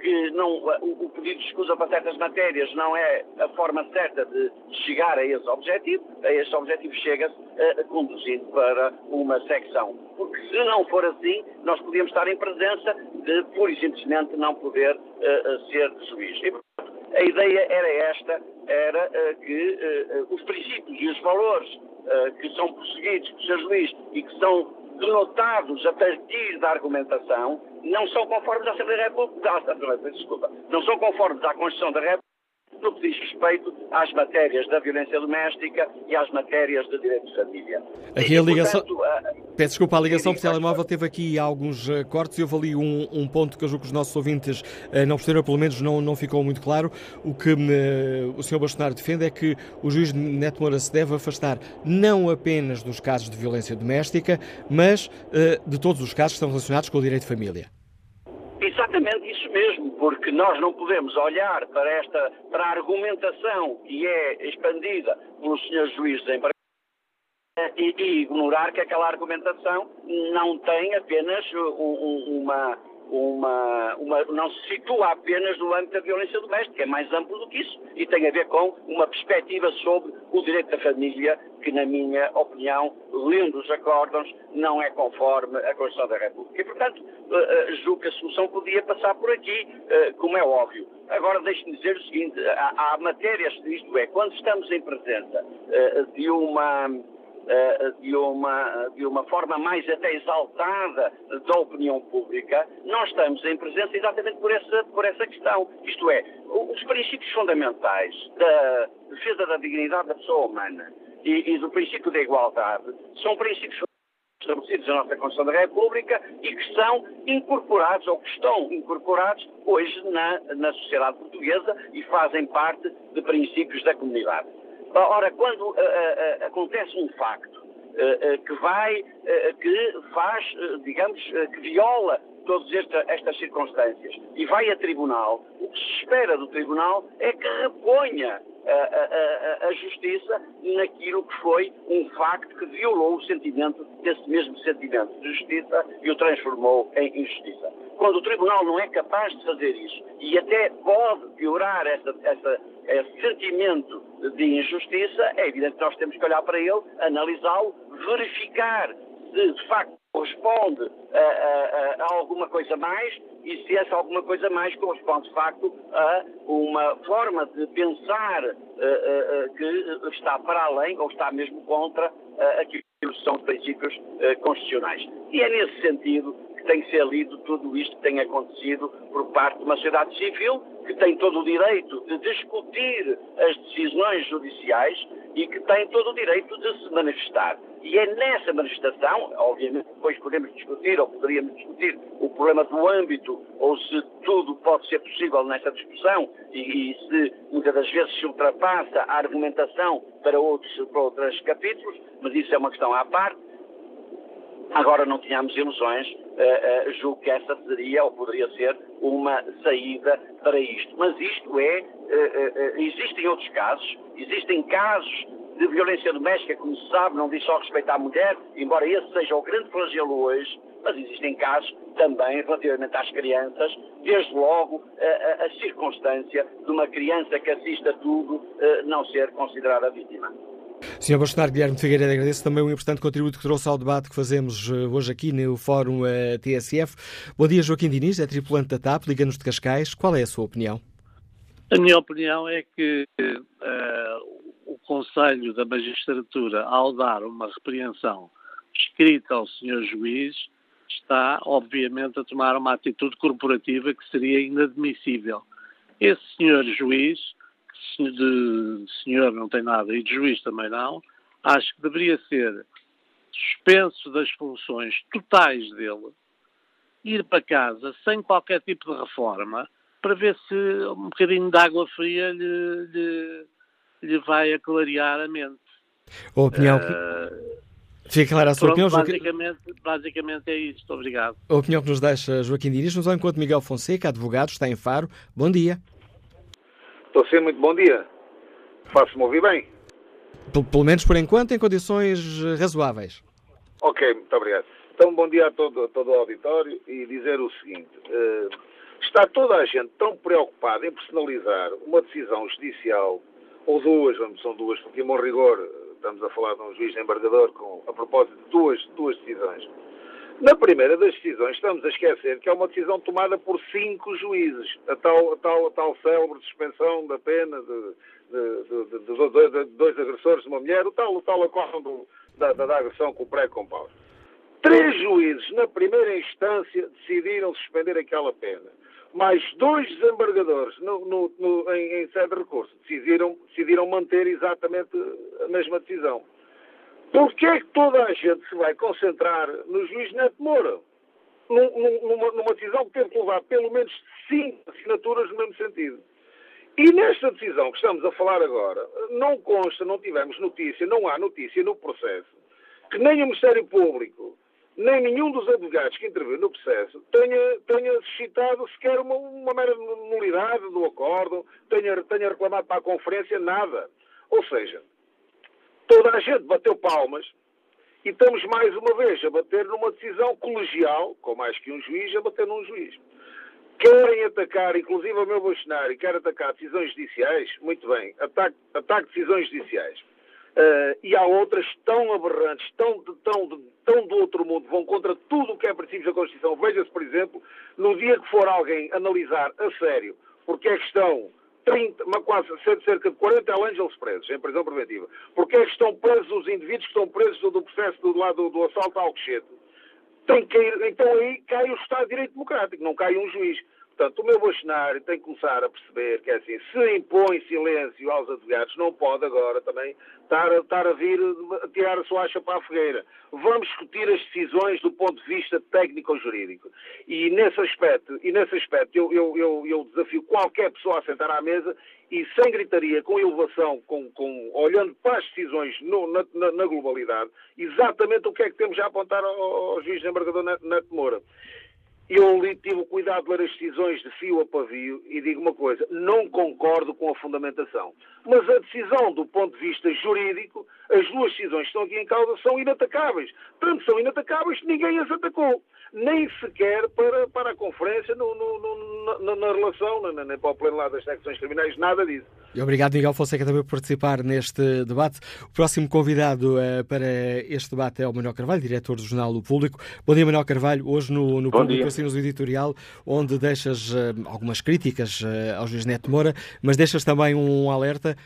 que não, o, o, pedido de escusa para certas matérias não é a forma certa de chegar a esse objetivo. A esse objetivo chega-se conduzindo para uma secção. Porque se não for assim, nós podíamos estar em presença de, pura e simplesmente, não poder ser juiz. E, a ideia era esta, era uh, que uh, os princípios e os valores que são perseguidos por ser juiz e que são denotados a partir da argumentação não são conformes à Assembleia República, desculpa, não são conformes à Constituição da República no que diz respeito às matérias da violência doméstica e às matérias de direito de família. Aqui a ligação... Portanto, Peço desculpa, a ligação por telemóvel teve aqui alguns uh, cortes e houve ali um, um, ponto que eu julgo que os nossos ouvintes uh, não perceberam, pelo menos não, não ficou muito claro. O que uh, o Sr. Bolsonaro defende é que o juiz Neto Moura se deve afastar não apenas dos casos de violência doméstica, mas de todos os casos que estão relacionados com o direito de família. Exatamente isso mesmo, porque nós não podemos olhar para esta para a argumentação que é expandida pelo Sr. Juiz de e, e, ignorar que aquela argumentação não tem apenas um, uma, uma, uma, não se situa apenas no âmbito da violência doméstica, é mais amplo do que isso e tem a ver com uma perspectiva sobre o direito da família que, na minha opinião, lendo os acórdãos, não é conforme a Constituição da República. E, portanto, uh, julgo que a solução podia passar por aqui, uh, como é óbvio. Agora, deixe-me dizer o seguinte, há, há matérias, isto é, quando estamos em presença de uma eh, de uma, de uma forma mais até exaltada da opinião pública, nós estamos em presença exatamente por essa, por essa questão. Isto é, os princípios fundamentais da defesa da dignidade da pessoa humana e, e do princípio da igualdade são princípios estabelecidos na nossa Constituição da República e que são incorporados ou que estão incorporados hoje na, na sociedade portuguesa e fazem parte de princípios da comunidade. Ora, quando uh, uh, acontece um facto que vai, que faz, digamos, que viola todas esta, estas circunstâncias e vai a tribunal, o que se espera do tribunal é que reponha a, justiça naquilo que foi um facto que violou o sentimento, desse mesmo sentimento de justiça e o transformou em injustiça. Quando o tribunal não é capaz de fazer isso e até pode piorar essa, essa, esse sentimento de injustiça, é evidente que nós temos que olhar para ele, analisá-lo, verificar se de facto corresponde a, a, a, alguma coisa mais e se essa alguma coisa mais corresponde de facto a uma forma de pensar uh, uh, que está para além ou está mesmo contra uh, aquilo que são os princípios constitucionais. E é nesse sentido tem que ser lido tudo isto que tem acontecido por parte de uma sociedade civil que tem todo o direito de discutir as decisões judiciais e que tem todo o direito de se manifestar. E é nessa manifestação, obviamente depois podemos discutir, ou poderíamos discutir, o problema do âmbito, ou se tudo pode ser possível nessa discussão, e, e se muitas das vezes se ultrapassa a argumentação para outros, para outros capítulos, mas isso é uma questão à parte. Agora não tínhamos ilusões, uh, uh, julgo que essa seria ou poderia ser uma saída para isto. Mas isto é, uh, existem outros casos, existem casos de violência doméstica, como se sabe, não diz só respeito à mulher, embora esse seja o grande flagelo hoje, mas existem casos também relativamente às crianças, desde logo a, a, a circunstância de uma criança que assista tudo não ser considerada vítima. Sr. Bolsonaro Guilherme Figueiredo, agradeço também o importante contributo que trouxe ao debate que fazemos eh, hoje aqui no Fórum eh, TSF. Bom dia, Joaquim Diniz, é tripulante da TAP, liga-nos de Cascais. Qual é a sua opinião? A minha opinião é que uh, o Conselho da Magistratura, ao dar uma repreensão escrita ao Sr. Juiz, está, obviamente, a tomar uma atitude corporativa que seria inadmissível. Esse Sr. Juiz de senhor não tem nada e de juiz também não, acho que deveria ser suspenso das funções totais dele, ir para casa sem qualquer tipo de reforma, para ver se um bocadinho de água fria lhe, lhe, lhe vai aclarear a mente. A opinião. Uh, Fica clara a sua pronto, opinião, basicamente, Joaquim... basicamente é isto. Obrigado. A opinião que nos deixa Joaquim Diniz, nos enquanto Miguel Fonseca, advogado, está em Faro. Bom dia. Estou a ser muito bom dia. Faço-me ouvir bem? Pelo menos por enquanto, em condições razoáveis. Ok, muito obrigado. Então, bom dia a todo, a todo o auditório e dizer o seguinte: uh, está toda a gente tão preocupada em personalizar uma decisão judicial, ou duas, são duas, porque, em bom rigor, estamos a falar de um juiz embargador com, a propósito de duas, duas decisões. Na primeira das decisões, estamos a esquecer que é uma decisão tomada por cinco juízes, a tal, a tal, a tal célebre suspensão da pena de, de, de, de, dois agressores de uma mulher, o tal, o tal acordo da, da, da, agressão com o pré-compausto. Três juízes, na primeira instância, decidiram suspender aquela pena. Mais dois desembargadores, no, no, no, em, em sede de recurso, decidiram, decidiram manter exatamente a mesma decisão. Porquê é que toda a gente se vai concentrar no juiz Neto Moura? Numa, numa decisão que teve que levar pelo menos cinco assinaturas no mesmo sentido. E nesta decisão que estamos a falar agora, não consta, não tivemos notícia, não há notícia no processo, que nem o Ministério Público, nem nenhum dos advogados que interviu no processo tenha, tenha suscitado sequer uma, uma mera nulidade do acordo, tenha, tenha reclamado para a conferência, nada. Ou seja, toda a gente bateu palmas e estamos mais uma vez a bater numa decisão colegial, com mais que um juiz, a bater num juiz. Querem atacar, inclusive o meu Bolsonaro, quer atacar decisões judiciais, muito bem, ataque, ataque decisões judiciais. Uh, e há outras tão aberrantes, tão, tão, tão do outro mundo, vão contra tudo o que é princípios da Constituição. Veja-se, por exemplo, no dia que for alguém analisar a sério porque é que estão 30, uma quase cerca de 40 Angels presos, em prisão preventiva. Porque é que estão presos os indivíduos que estão presos do processo do lado do assalto ao Alcochete? Tem que ir, então aí cai o Estado de Direito Democrático, não cai um juiz. Portanto, o meu Bolsonaro tem que começar a perceber que é assim, se impõe silêncio aos advogados, não pode agora também estar, estar a vir a tirar a sua acha para a fogueira. Vamos discutir as decisões do ponto de vista técnico-jurídico. E nesse aspecto, e nesse aspecto eu, eu, eu, eu, desafio qualquer pessoa a sentar à mesa e sem gritaria, com elevação, com, com, olhando para as decisões no, na, na, na, globalidade, exatamente o que é que temos a apontar ao, ao juiz desembargador Neto Moura. Eu tive o cuidado de ler as decisões de fio a pavio e digo uma coisa, não concordo com a fundamentação. Mas a decisão do ponto de vista jurídico, as duas decisões que estão aqui em causa são inatacáveis. Tanto são inatacáveis que ninguém as atacou. Nem sequer para, para a conferência no, no, no, na, na, relação, nem para o pleno lá das secções criminais, nada disso. E obrigado, Miguel Fonseca, também por participar neste debate. O próximo convidado uh, para este debate é o Manuel Carvalho, diretor do Jornal do Público. Bom dia, Manuel Carvalho. Hoje no, no Público assinas o editorial, onde deixas uh, algumas críticas uh, ao juiz Neto Moura, mas deixas também um alerta.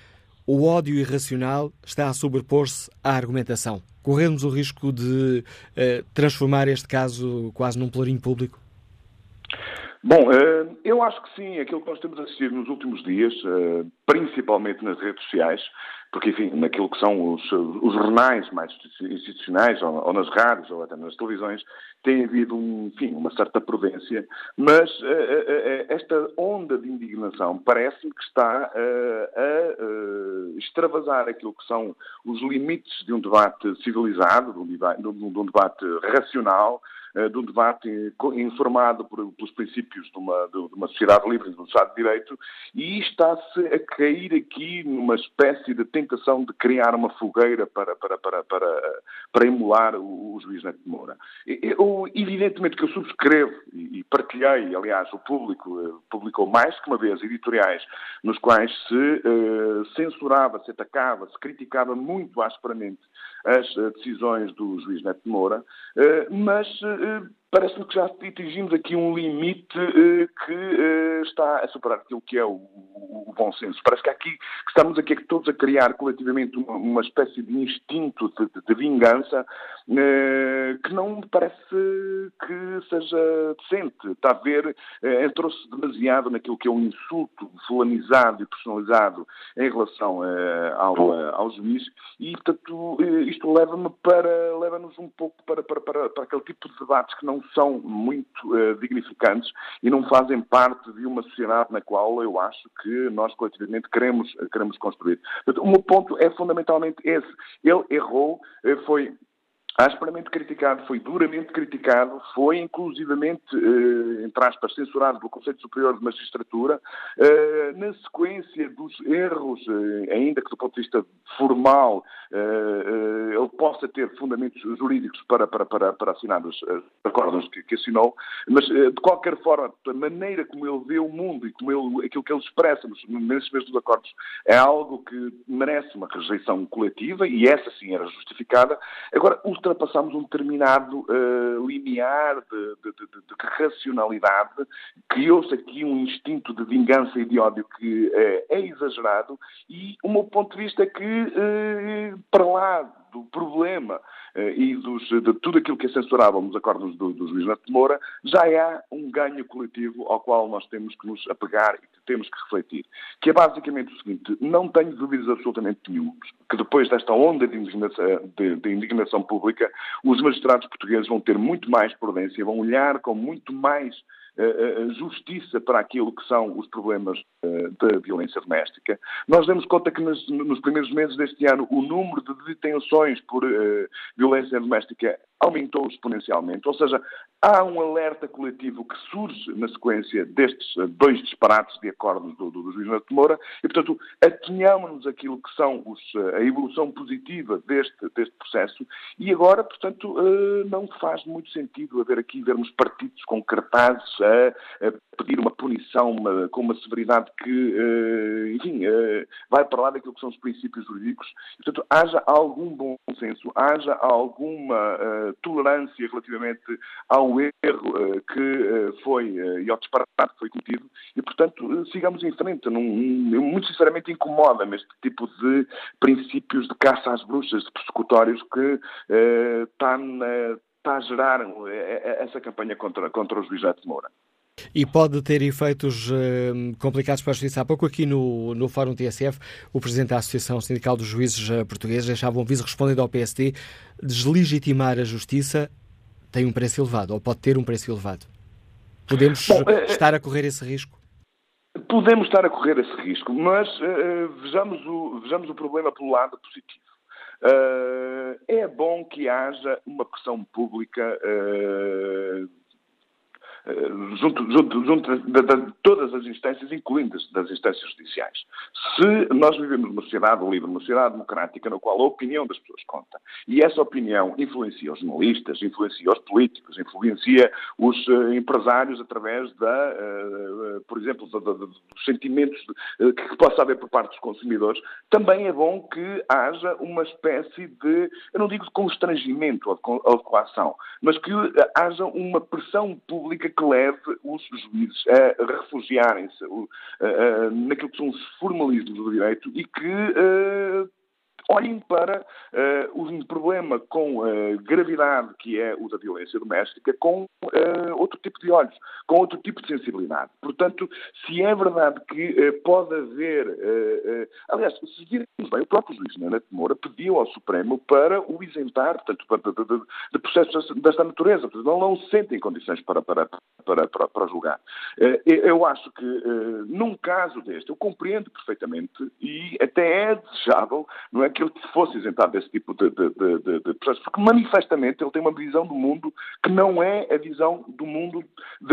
O ódio irracional está a sobrepor-se à argumentação. Corremos o risco de transformar este caso quase num pelourinho público? Bom, eh, eu acho que sim, aquilo que nós temos assistido nos últimos dias, eh, principalmente nas redes sociais, porque, enfim, naquilo que são os, os jornais mais institucionais, ou, ou, nas rádios, ou até nas televisões, tem havido, um, enfim, uma certa prudência, mas uh, uh, esta onda de indignação parece-me que está uh, a extravasar aquilo que são os limites de um debate civilizado, de um debate, de um debate racional, de um debate informado por, pelos princípios de uma, de uma sociedade livre, de um Estado de Direito, e está-se a cair aqui numa espécie de tentação de criar uma fogueira para, para, para, para, para emular o, o juiz Neto Moura. Eu, evidentemente que eu subscrevo e partilhei, aliás, o público eh, publicou mais que uma vez editoriais nos quais se uh, censurava, se atacava, se criticava muito asperamente as decisões do juiz Neto Moura, uh, mas uh, parece-me que já atingimos aqui um limite uh, que uh, está a superar aquilo que é o, o, o, bom senso. Parece que aqui estamos aqui todos a criar coletivamente uma, uma espécie de instinto de, de, de vingança uh, que não me parece que seja decente. Está a ver, entrou-se demasiado naquilo que é um insulto fulanizado e personalizado em relação ao, ao juiz e, portanto, isto leva-me para, leva-nos um pouco para, para, para, para aquele tipo de debates que não são muito uh, dignificantes e não fazem parte de uma sociedade na qual eu acho que nós coletivamente queremos, queremos construir. Portanto, o meu ponto é fundamentalmente esse. Ele errou, eh, foi asperamente criticado, foi duramente criticado, foi inclusivamente, eh, entre aspas, censurado pelo Conselho Superior de Magistratura, eh, na sequência dos erros, eh, ainda que do ponto de vista formal eh, eh, ele possa ter fundamentos jurídicos para, para, para, para assinar os acordos que, que assinou, mas eh, de qualquer forma, a maneira como ele vê o mundo e como ele, aquilo que ele expressa nos, nesses mesmos acordos é algo que merece uma rejeição coletiva e essa sim era justificada. Agora, os ultrapassamos um determinado uh, limiar de, de, de, de, racionalidade, criou-se aqui um instinto de vingança e de ódio que uh, é exagerado e o meu ponto de vista é que, uh, para lá do problema eh, e dos, de tudo aquilo que é censurável nos acordos do, do juiz Neto Moura, já há um ganho coletivo ao qual nós temos que nos apegar e que temos que refletir. Que é basicamente o seguinte, não tenho dúvidas absolutamente nenhuma que depois desta onda de indignação, de, de indignação pública, os magistrados portugueses vão ter muito mais prudência, vão olhar com muito mais justiça para aquilo que são os problemas uh, da violência doméstica. Nós damos conta que nos, nos, primeiros meses deste ano o número de detenções por violência doméstica aumentou exponencialmente, ou seja, há um alerta coletivo que surge na sequência destes dois disparates de acordos do, do, do juiz Neto Moura e, portanto, atenhamos-nos aquilo que são os, a evolução positiva deste, deste processo e agora, portanto, não faz muito sentido haver aqui vermos partidos com cartazes a, a pedir uma punição uma, com uma severidade que, enfim, vai para lá daquilo que são os princípios jurídicos. Portanto, haja algum bom senso, haja alguma tolerância relativamente ao erro que foi e ao disparate que foi cometido e, portanto, sigamos em frente. Num, muito sinceramente incomoda-me este tipo de princípios de caça às bruxas, de persecutórios que está está a gerar essa campanha contra, contra os juiz de Moura. E pode ter efeitos uh, complicados para a justiça. Há pouco aqui no, no Fórum TSF, o Presidente da Associação Sindical dos Juízes uh, Portugueses deixava um viso respondendo ao PSD deslegitimar a justiça tem um preço elevado, ou pode ter um preço elevado. Podemos Bom, uh, estar a correr esse risco? Podemos estar a correr esse risco, mas vejamos, o, vejamos o problema pelo lado positivo. Uh, é bom que haja uma pressão pública uh, eh, junto, junto, junto de, de, todas as instâncias, incluindo as, das instâncias judiciais. Se nós vivemos numa sociedade livre, numa sociedade democrática, na qual a opinião das pessoas conta, e essa opinião influencia os jornalistas, influencia os políticos, influencia os uh, empresários através da, uh, por exemplo, da, da, dos sentimentos que possa haver por parte dos consumidores, também é bom que haja uma espécie de, eu não digo de constrangimento de, ou de coação, mas que haja uma pressão pública que leve os juízes a refugiarem-se naquilo que são os formalismos do direito e que uh, olhem para uh, um problema com uh, gravidade, que é o da violência doméstica, com uh, outro tipo de olhos, com outro tipo de sensibilidade. Portanto, se é verdade que pode haver. aliás, se virmos bem, o próprio juiz Neto Moura pediu ao Supremo para o isentar portanto, de, de, de processos desta natureza. Portanto, não, não se sente em condições para, para, para, para, para julgar. eu acho que, num caso deste, eu compreendo perfeitamente e até é desejável, não é? que ele fosse isentado desse tipo de, de, de, de, porque manifestamente ele tem uma visão do mundo que não é a visão do mundo,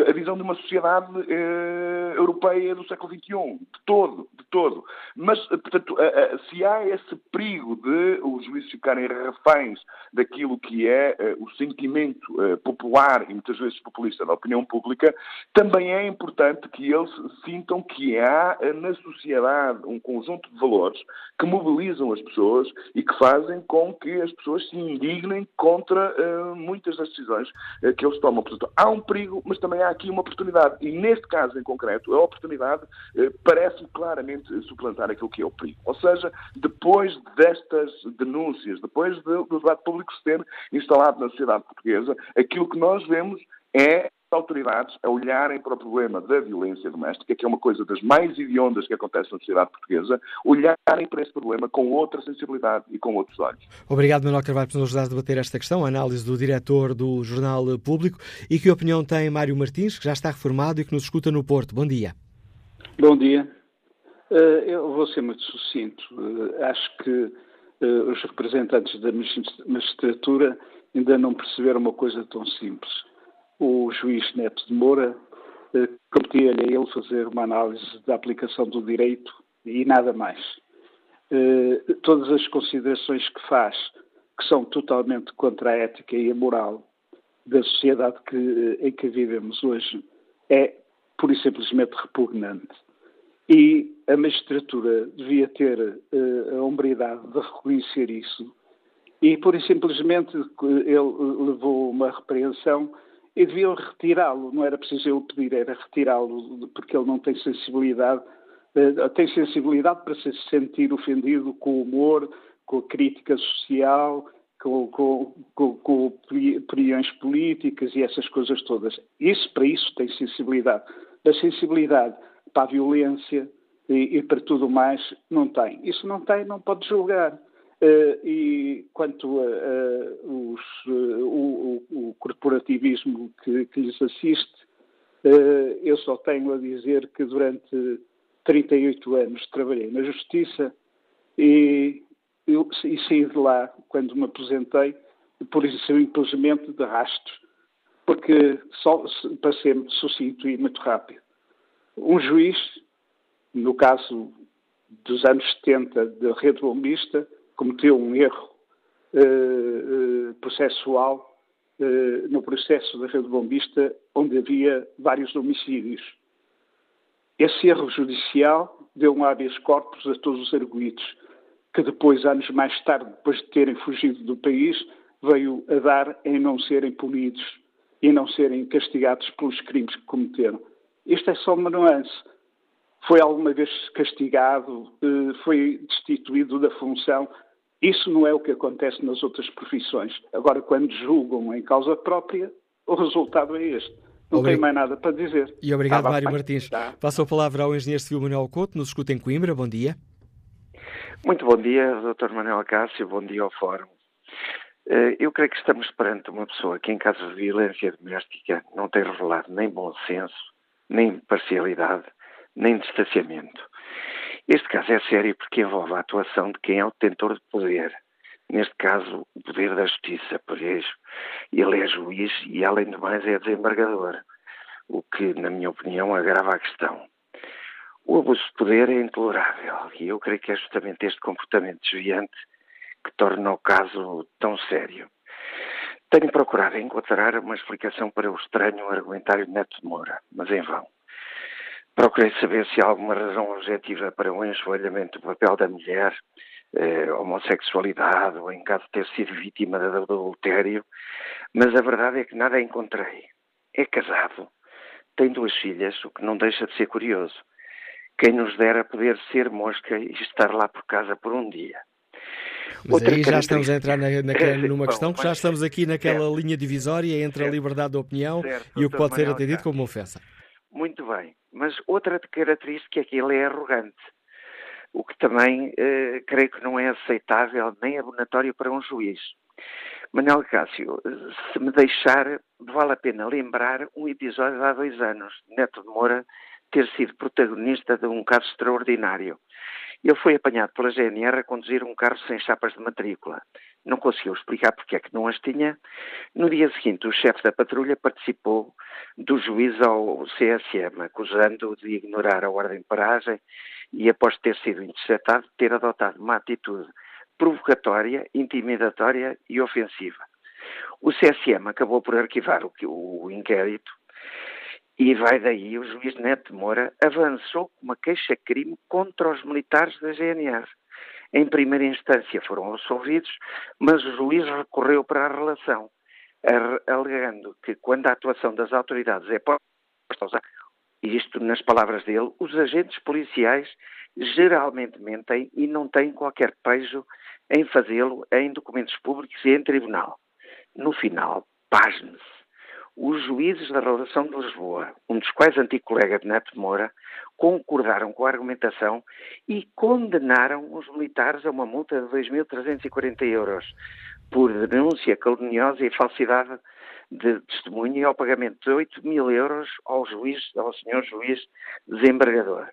a visão de uma sociedade eh, europeia do século XXI, de todo, de todo. Mas, portanto, se há esse perigo de os juízes ficarem reféns daquilo que é eh, o sentimento eh, popular e muitas vezes populista da opinião pública, também é importante que eles sintam que há na sociedade um conjunto de valores que mobilizam as pessoas pessoas e que fazem com que as pessoas se indignem contra uh, muitas das decisões uh, que eles tomam. Portanto, há um perigo, mas também há aqui uma oportunidade. E neste caso em concreto, a oportunidade uh, parece claramente suplantar aquilo que é o perigo. Ou seja, depois destas denúncias, depois de, do debate público se ter instalado na sociedade portuguesa, aquilo que nós vemos é autoridades a olharem para o problema da violência doméstica, que é uma coisa das mais hediondas que acontece na sociedade portuguesa, olharem para esse problema com outra sensibilidade e com outros olhos. Obrigado, Manuel Carvalho, por nos ajudar a debater esta questão, a análise do diretor do Jornal Público. E que opinião tem Mário Martins, que já está reformado e que nos escuta no Porto? Bom dia. Bom dia. Eh, eu vou ser muito sucinto. Eh, acho que eh, os representantes da magistratura ainda não perceberam uma coisa tão simples. O juiz Neto de Moura eh, competia-lhe a ele fazer uma análise da aplicação do direito e nada mais. Eh, todas as considerações que faz, que são totalmente contra a ética e a moral da sociedade que, eh, em que vivemos hoje, é pura e simplesmente repugnante. E a magistratura devia ter a hombridade de reconhecer isso. E, pura e simplesmente, ele levou uma repreensão e deviam retirá-lo. Não era preciso ele pedir, era retirá-lo, porque ele não tem sensibilidade. Uh, tem sensibilidade para se sentir ofendido com o humor, com a crítica social, com, com, com, com opiniões políticas e essas coisas todas. Isso, para isso, tem sensibilidade. A sensibilidade para a violência e, e para tudo mais, não tem. Isso não tem, não pode julgar. Uh, e quanto a, a os, uh, o, o, corporativismo que, que lhes assiste, uh, eu só tenho a dizer que durante 38 anos trabalhei na Justiça e, eu, e saí de lá quando me aposentei, por simplesmente de rastros, porque só para ser sucinto e muito rápido. Um juiz, no caso dos anos 70 da rede bombista, cometeu um erro uh, uh, processual uh, no processo da rede bombista, onde havia vários homicídios. Esse erro judicial deu um habeas corpus a todos os arguídos, que depois, anos mais tarde, depois de terem fugido do país, veio a dar em não serem punidos e não serem castigados pelos crimes que cometeram. Isto é só uma nuance. Foi alguma vez castigado, eh, foi destituído da função. Isso não é o que acontece nas outras profissões. Agora, quando julgam em causa própria, o resultado é este. Não tenho mais nada para dizer. E obrigado, tá, Mário Martins. Tá. Passo a palavra ao engenheiro civil Manuel Couto, nos escuta em Coimbra. Bom dia. Muito bom dia, Dr. Manuel Cássio. Bom dia ao Fórum. Eh, eu creio que estamos perante uma pessoa que, em caso de violência doméstica, não tem revelado nem bom senso, nem parcialidade, nem distanciamento. Este caso é sério porque envolve a atuação de quem é o detentor de poder. Neste caso, o poder da justiça, por isso, ele é juiz e, além de mais, é desembargador, o que, na minha opinião, agrava a questão. O abuso de poder é intolerável e eu creio que é justamente este comportamento desviante que torna o caso tão sério. Tenho procurado encontrar uma explicação para o estranho argumentário de Neto de Moura, mas em vão. Procurei saber se há alguma razão objetiva para o enxovalhamento do papel da mulher, eh, homossexualidade ou em caso de ter sido vítima de adultério, mas a verdade é que nada encontrei. É casado, tem duas filhas, o que não deixa de ser curioso. Quem nos dera poder ser mosca e estar lá por casa por um dia. Mas Outra aí já estamos a entrar na, na, numa Bom, questão que já estamos aqui naquela certo. linha divisória entre certo. a liberdade de opinião certo, e o que pode ser atendido como ofensa. Muito bem, mas outra característica é que ele é arrogante, o que também eh, creio que não é aceitável nem abonatório para um juiz. Manuel Cássio, se me deixar, vale a pena lembrar um episódio de há dois anos, Neto de Moura ter sido protagonista de um caso extraordinário. Ele foi apanhado pela GNR a conduzir um carro sem chapas de matrícula. Não conseguiu explicar porque é que não as tinha. No dia seguinte, o chefe da patrulha participou do juízo ao CSM, acusando-o de ignorar a ordem de paragem e, após ter sido interceptado, ter adotado uma atitude provocatória, intimidatória e ofensiva. O CSM acabou por arquivar o, o inquérito e vai daí o juiz Neto Moura avançou uma queixa-crime contra os militares da GNR. Em primeira instância foram absolvidos, mas o juiz recorreu para a relação, alegando que quando a atuação das autoridades é posta isto nas palavras dele, os agentes policiais geralmente mentem e não têm qualquer pejo em fazê-lo em documentos públicos e em tribunal. No final, pasme-se os juízes da Relação de Lisboa, um dos quais antigo colega de Neto Moura, concordaram com a argumentação e condenaram os militares a uma multa de 2.340 euros por denúncia caluniosa e falsidade de testemunho e ao pagamento de 8 mil euros ao juiz, ao senhor juiz desembargador.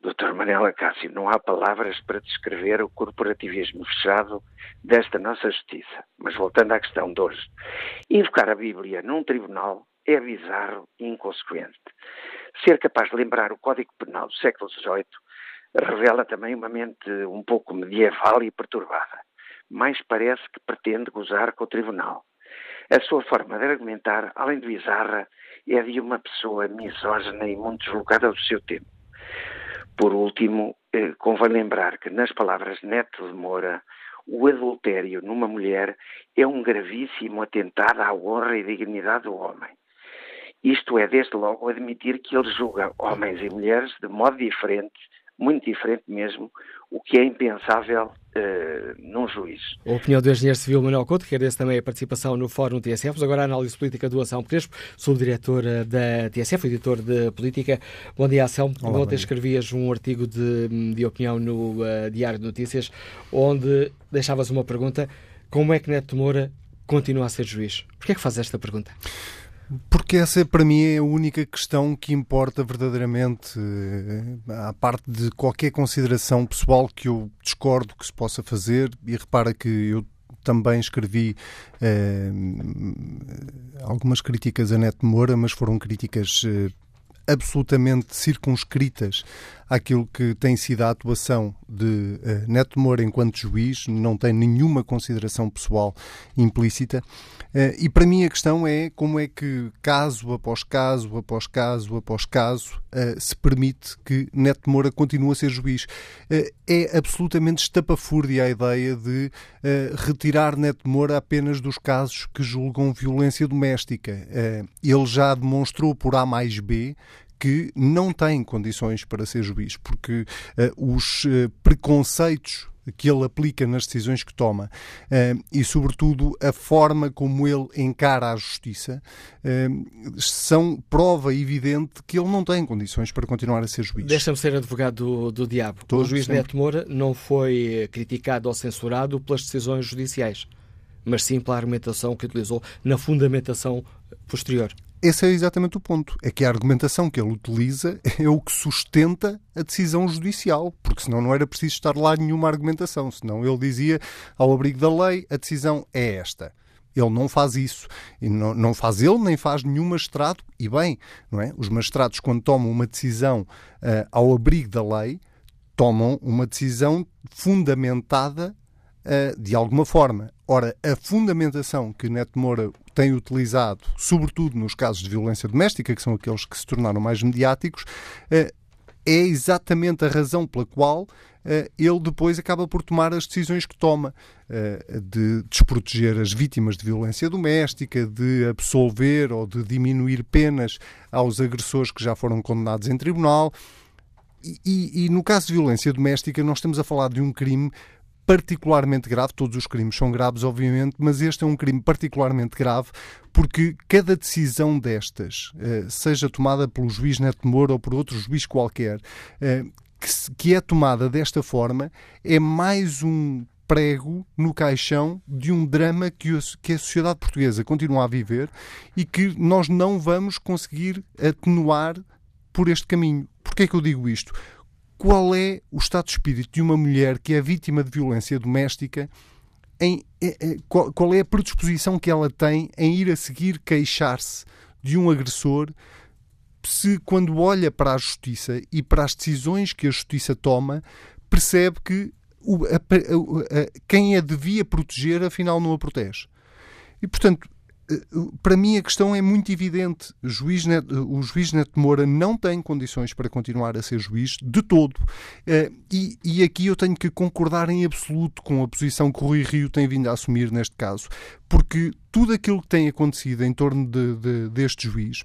Doutor Manela Cássio, não há palavras para descrever o corporativismo fechado desta nossa justiça. Mas voltando à questão de hoje, invocar a Bíblia num tribunal é bizarro e inconsequente. Ser capaz de lembrar o Código Penal do século XVIII revela também uma mente um pouco medieval e perturbada. Mais parece que pretende gozar com o tribunal. A sua forma de argumentar, além de bizarra, é de uma pessoa misógina e muito deslocada do seu tempo. Por último, eh, convém lembrar que, nas palavras de Neto de Moura, o adultério numa mulher é um gravíssimo atentado à honra e dignidade do homem. Isto é, desde logo, admitir que ele julga homens e mulheres de modo diferente, muito diferente mesmo, o que é impensável uh, num juiz. A opinião do engenheiro civil Manuel Couto, que agradece também a participação no Fórum TSF. Mas agora a análise política do Ação Crespo, subdiretor da TSF, editor de política. Bom dia, Ação. Olá, Ontem escrevias um artigo de, de opinião no uh, Diário de Notícias, onde deixavas uma pergunta: como é que Neto Moura continua a ser juiz? Porquê é que fazes esta pergunta? Porque essa, para mim, é a única questão que importa verdadeiramente, eh, à parte de qualquer consideração pessoal que eu discordo que se possa fazer, e repara que eu também escrevi eh, algumas críticas a Neto Moura, mas foram críticas eh, absolutamente circunscritas àquilo que tem sido a atuação de uh, Neto Moura enquanto juiz, não tem nenhuma consideração pessoal implícita. Uh, e para mim a questão é como é que, caso após caso, após caso, após caso, uh, se permite que Neto Moura continue a ser juiz. é absolutamente estapafúrdia a ideia de retirar Neto Moura apenas dos casos que julgam violência doméstica. ele já demonstrou por A mais B que não tem condições para ser juiz, porque uh, os uh, preconceitos que ele aplica nas decisões que toma uh, e, sobretudo, a forma como ele encara a justiça são prova evidente que ele não tem condições para continuar a ser juiz. Deixa-me ser advogado do, do diabo. Todo, o juiz sempre. Neto Moura não foi criticado ou censurado pelas decisões judiciais, mas sim pela argumentação que utilizou na fundamentação posterior. Esse é exatamente o ponto. É que a argumentação que ele utiliza é o que sustenta a decisão judicial, porque senão não era preciso estar lá nenhuma argumentação. Senão ele dizia, ao abrigo da lei, a decisão é esta. Ele não faz isso. E não, não faz ele, nem faz nenhum magistrado. E bem, não é? Os magistrados, quando tomam uma decisão uh, ao abrigo da lei, tomam uma decisão fundamentada uh, de alguma forma. Ora, a fundamentação que Neto Moura tem utilizado, sobretudo nos casos de violência doméstica, que são aqueles que se tornaram mais mediáticos, uh, é exatamente a razão pela qual uh, ele depois acaba por tomar as decisões que toma, uh, de desproteger as vítimas de violência doméstica, de absolver ou de diminuir penas aos agressores que já foram condenados em tribunal. E, e, e no caso de violência doméstica, nós estamos a falar de um crime particularmente grave. Todos os crimes são graves, obviamente, mas este é um crime particularmente grave porque cada decisão destas, eh, seja tomada pelo juiz Neto Moura ou por outro juiz qualquer, eh, que é tomada desta forma, é mais um prego no caixão de um drama que a sociedade portuguesa continua a viver e que nós não vamos conseguir atenuar por este caminho. Porquê é que eu digo isto? Qual é o estado de espírito de uma mulher que é vítima de violência doméstica, em, qual, qual é a predisposição que ela tem em ir a seguir queixar-se de um agressor se quando olha para a justiça e para as decisões que a justiça toma, percebe que o, a, a, a, quem a devia proteger, afinal, não a protege. E, portanto, para mim a questão é muito evidente. O juiz, Neto, o juiz Neto Moura não tem condições para continuar a ser juiz de todo. Eh, e, e aqui eu tenho que concordar em absoluto com a posição que o Rui Rio tem vindo a assumir neste caso, porque tudo aquilo que tem acontecido em torno de, de, deste juiz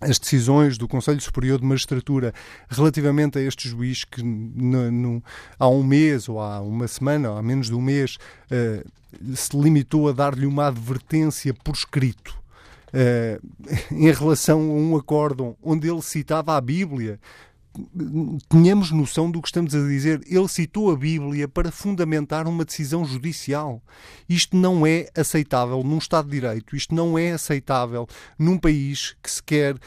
as decisões do Conselho Superior de Magistratura relativamente a este juiz que no, no, há um mês ou há uma semana ou há menos de um mês uh, se limitou a dar-lhe uma advertência por escrito uh, em relação a um acórdão onde ele citava a Bíblia tenhamos noção do que estamos a dizer. Ele citou a Bíblia para fundamentar uma decisão judicial. Isto não é aceitável num Estado de Direito, isto não é aceitável num país que se quer, uh,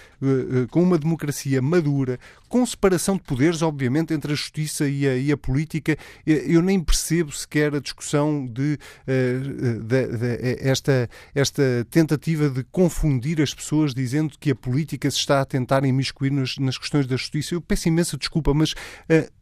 uh, com uma democracia madura, com separação de poderes, obviamente, entre a justiça e a, e a política. Eu nem percebo sequer a discussão de, de, de, esta, esta tentativa de confundir as pessoas dizendo que a política se está a tentar imiscuir nas, nas questões da justiça. Eu peço imensa desculpa, mas. Uh,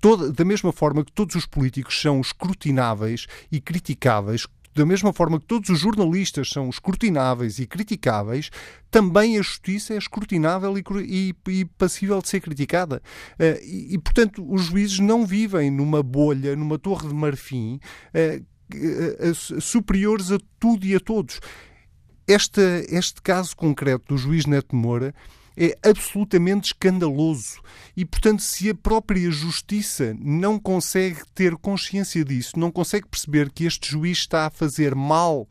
Toda, da mesma forma que todos os políticos são escrutináveis e criticáveis, da mesma forma que todos os jornalistas são escrutináveis e criticáveis, também a justiça é escrutinável e, e, e passível de ser criticada. Uh, e, e, portanto, os juízes não vivem numa bolha, numa torre de marfim, uh, uh, superiores a tudo e a todos. Este, este caso concreto do juiz Neto Moura é absolutamente escandaloso. E, portanto, se a própria justiça não consegue ter consciência disso, não consegue perceber que este juiz está a fazer mal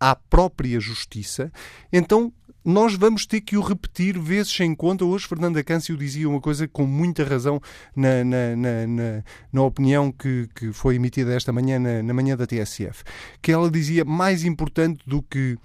à própria justiça, então nós vamos ter que o repetir vezes sem conta. Hoje, Fernanda Câncio dizia uma coisa com muita razão na, na, na, na, na opinião que, que foi emitida esta manhã, na, na manhã da TSF, que ela dizia mais importante do que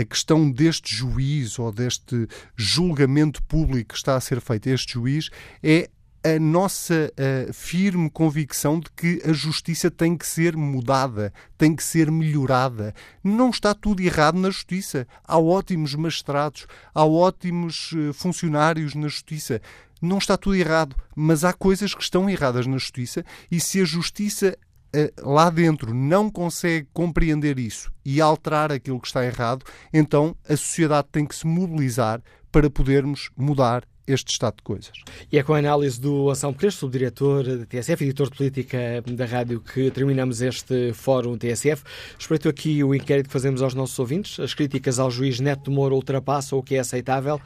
a questão deste juiz ou deste julgamento público que está a ser feito a este juiz é a nossa uh, firme convicção de que a justiça tem que ser mudada, tem que ser melhorada. Não está tudo errado na justiça. Há ótimos magistrados, há ótimos uh, funcionários na justiça. Não está tudo errado, mas há coisas que estão erradas na justiça e se a justiça eh, lá dentro não consegue compreender isso e alterar aquilo que está errado, então a sociedade tem que se mobilizar para podermos mudar este estado de coisas. E é com a análise do Anselmo Crespo, subdiretor da TSF, editor de política da rádio, que terminamos este fórum TSF. Respeito aqui o inquérito que fazemos aos nossos ouvintes. As críticas ao juiz Neto Moura ultrapassam o que é aceitável.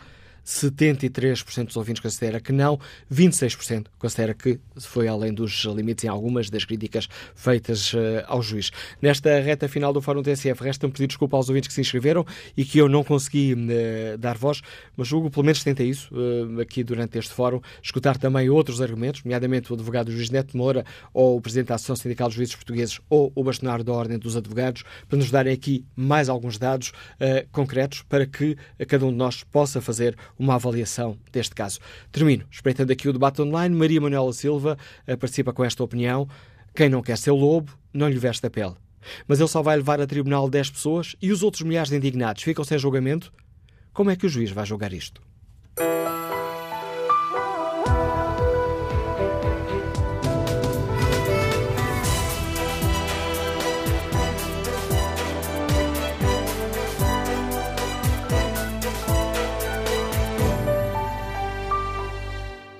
73% dos ouvintes considera que não, 26% considera que foi além dos limites em algumas das críticas feitas uh, ao juiz. Nesta reta final do Fórum TSF, resta-me pedir desculpa aos ouvintes que se inscreveram e que eu não consegui uh, dar voz, mas julgo pelo menos tentei isso uh, aqui durante este Fórum, escutar também outros argumentos, nomeadamente o advogado juiz Neto Moura ou o presidente da Associação Sindical dos Juízes Portugueses ou o bastonário da Ordem dos Advogados, para nos darem aqui mais alguns dados concretos para que cada um de nós possa fazer uma avaliação deste caso. Termino espreitando aqui o debate online. Maria Manuela Silva eh, participa com esta opinião. Quem não quer ser lobo, não lhe veste a pele. Mas ele só vai levar a tribunal 10 pessoas e os outros milhares de indignados ficam sem julgamento? Como é que o juiz vai julgar isto?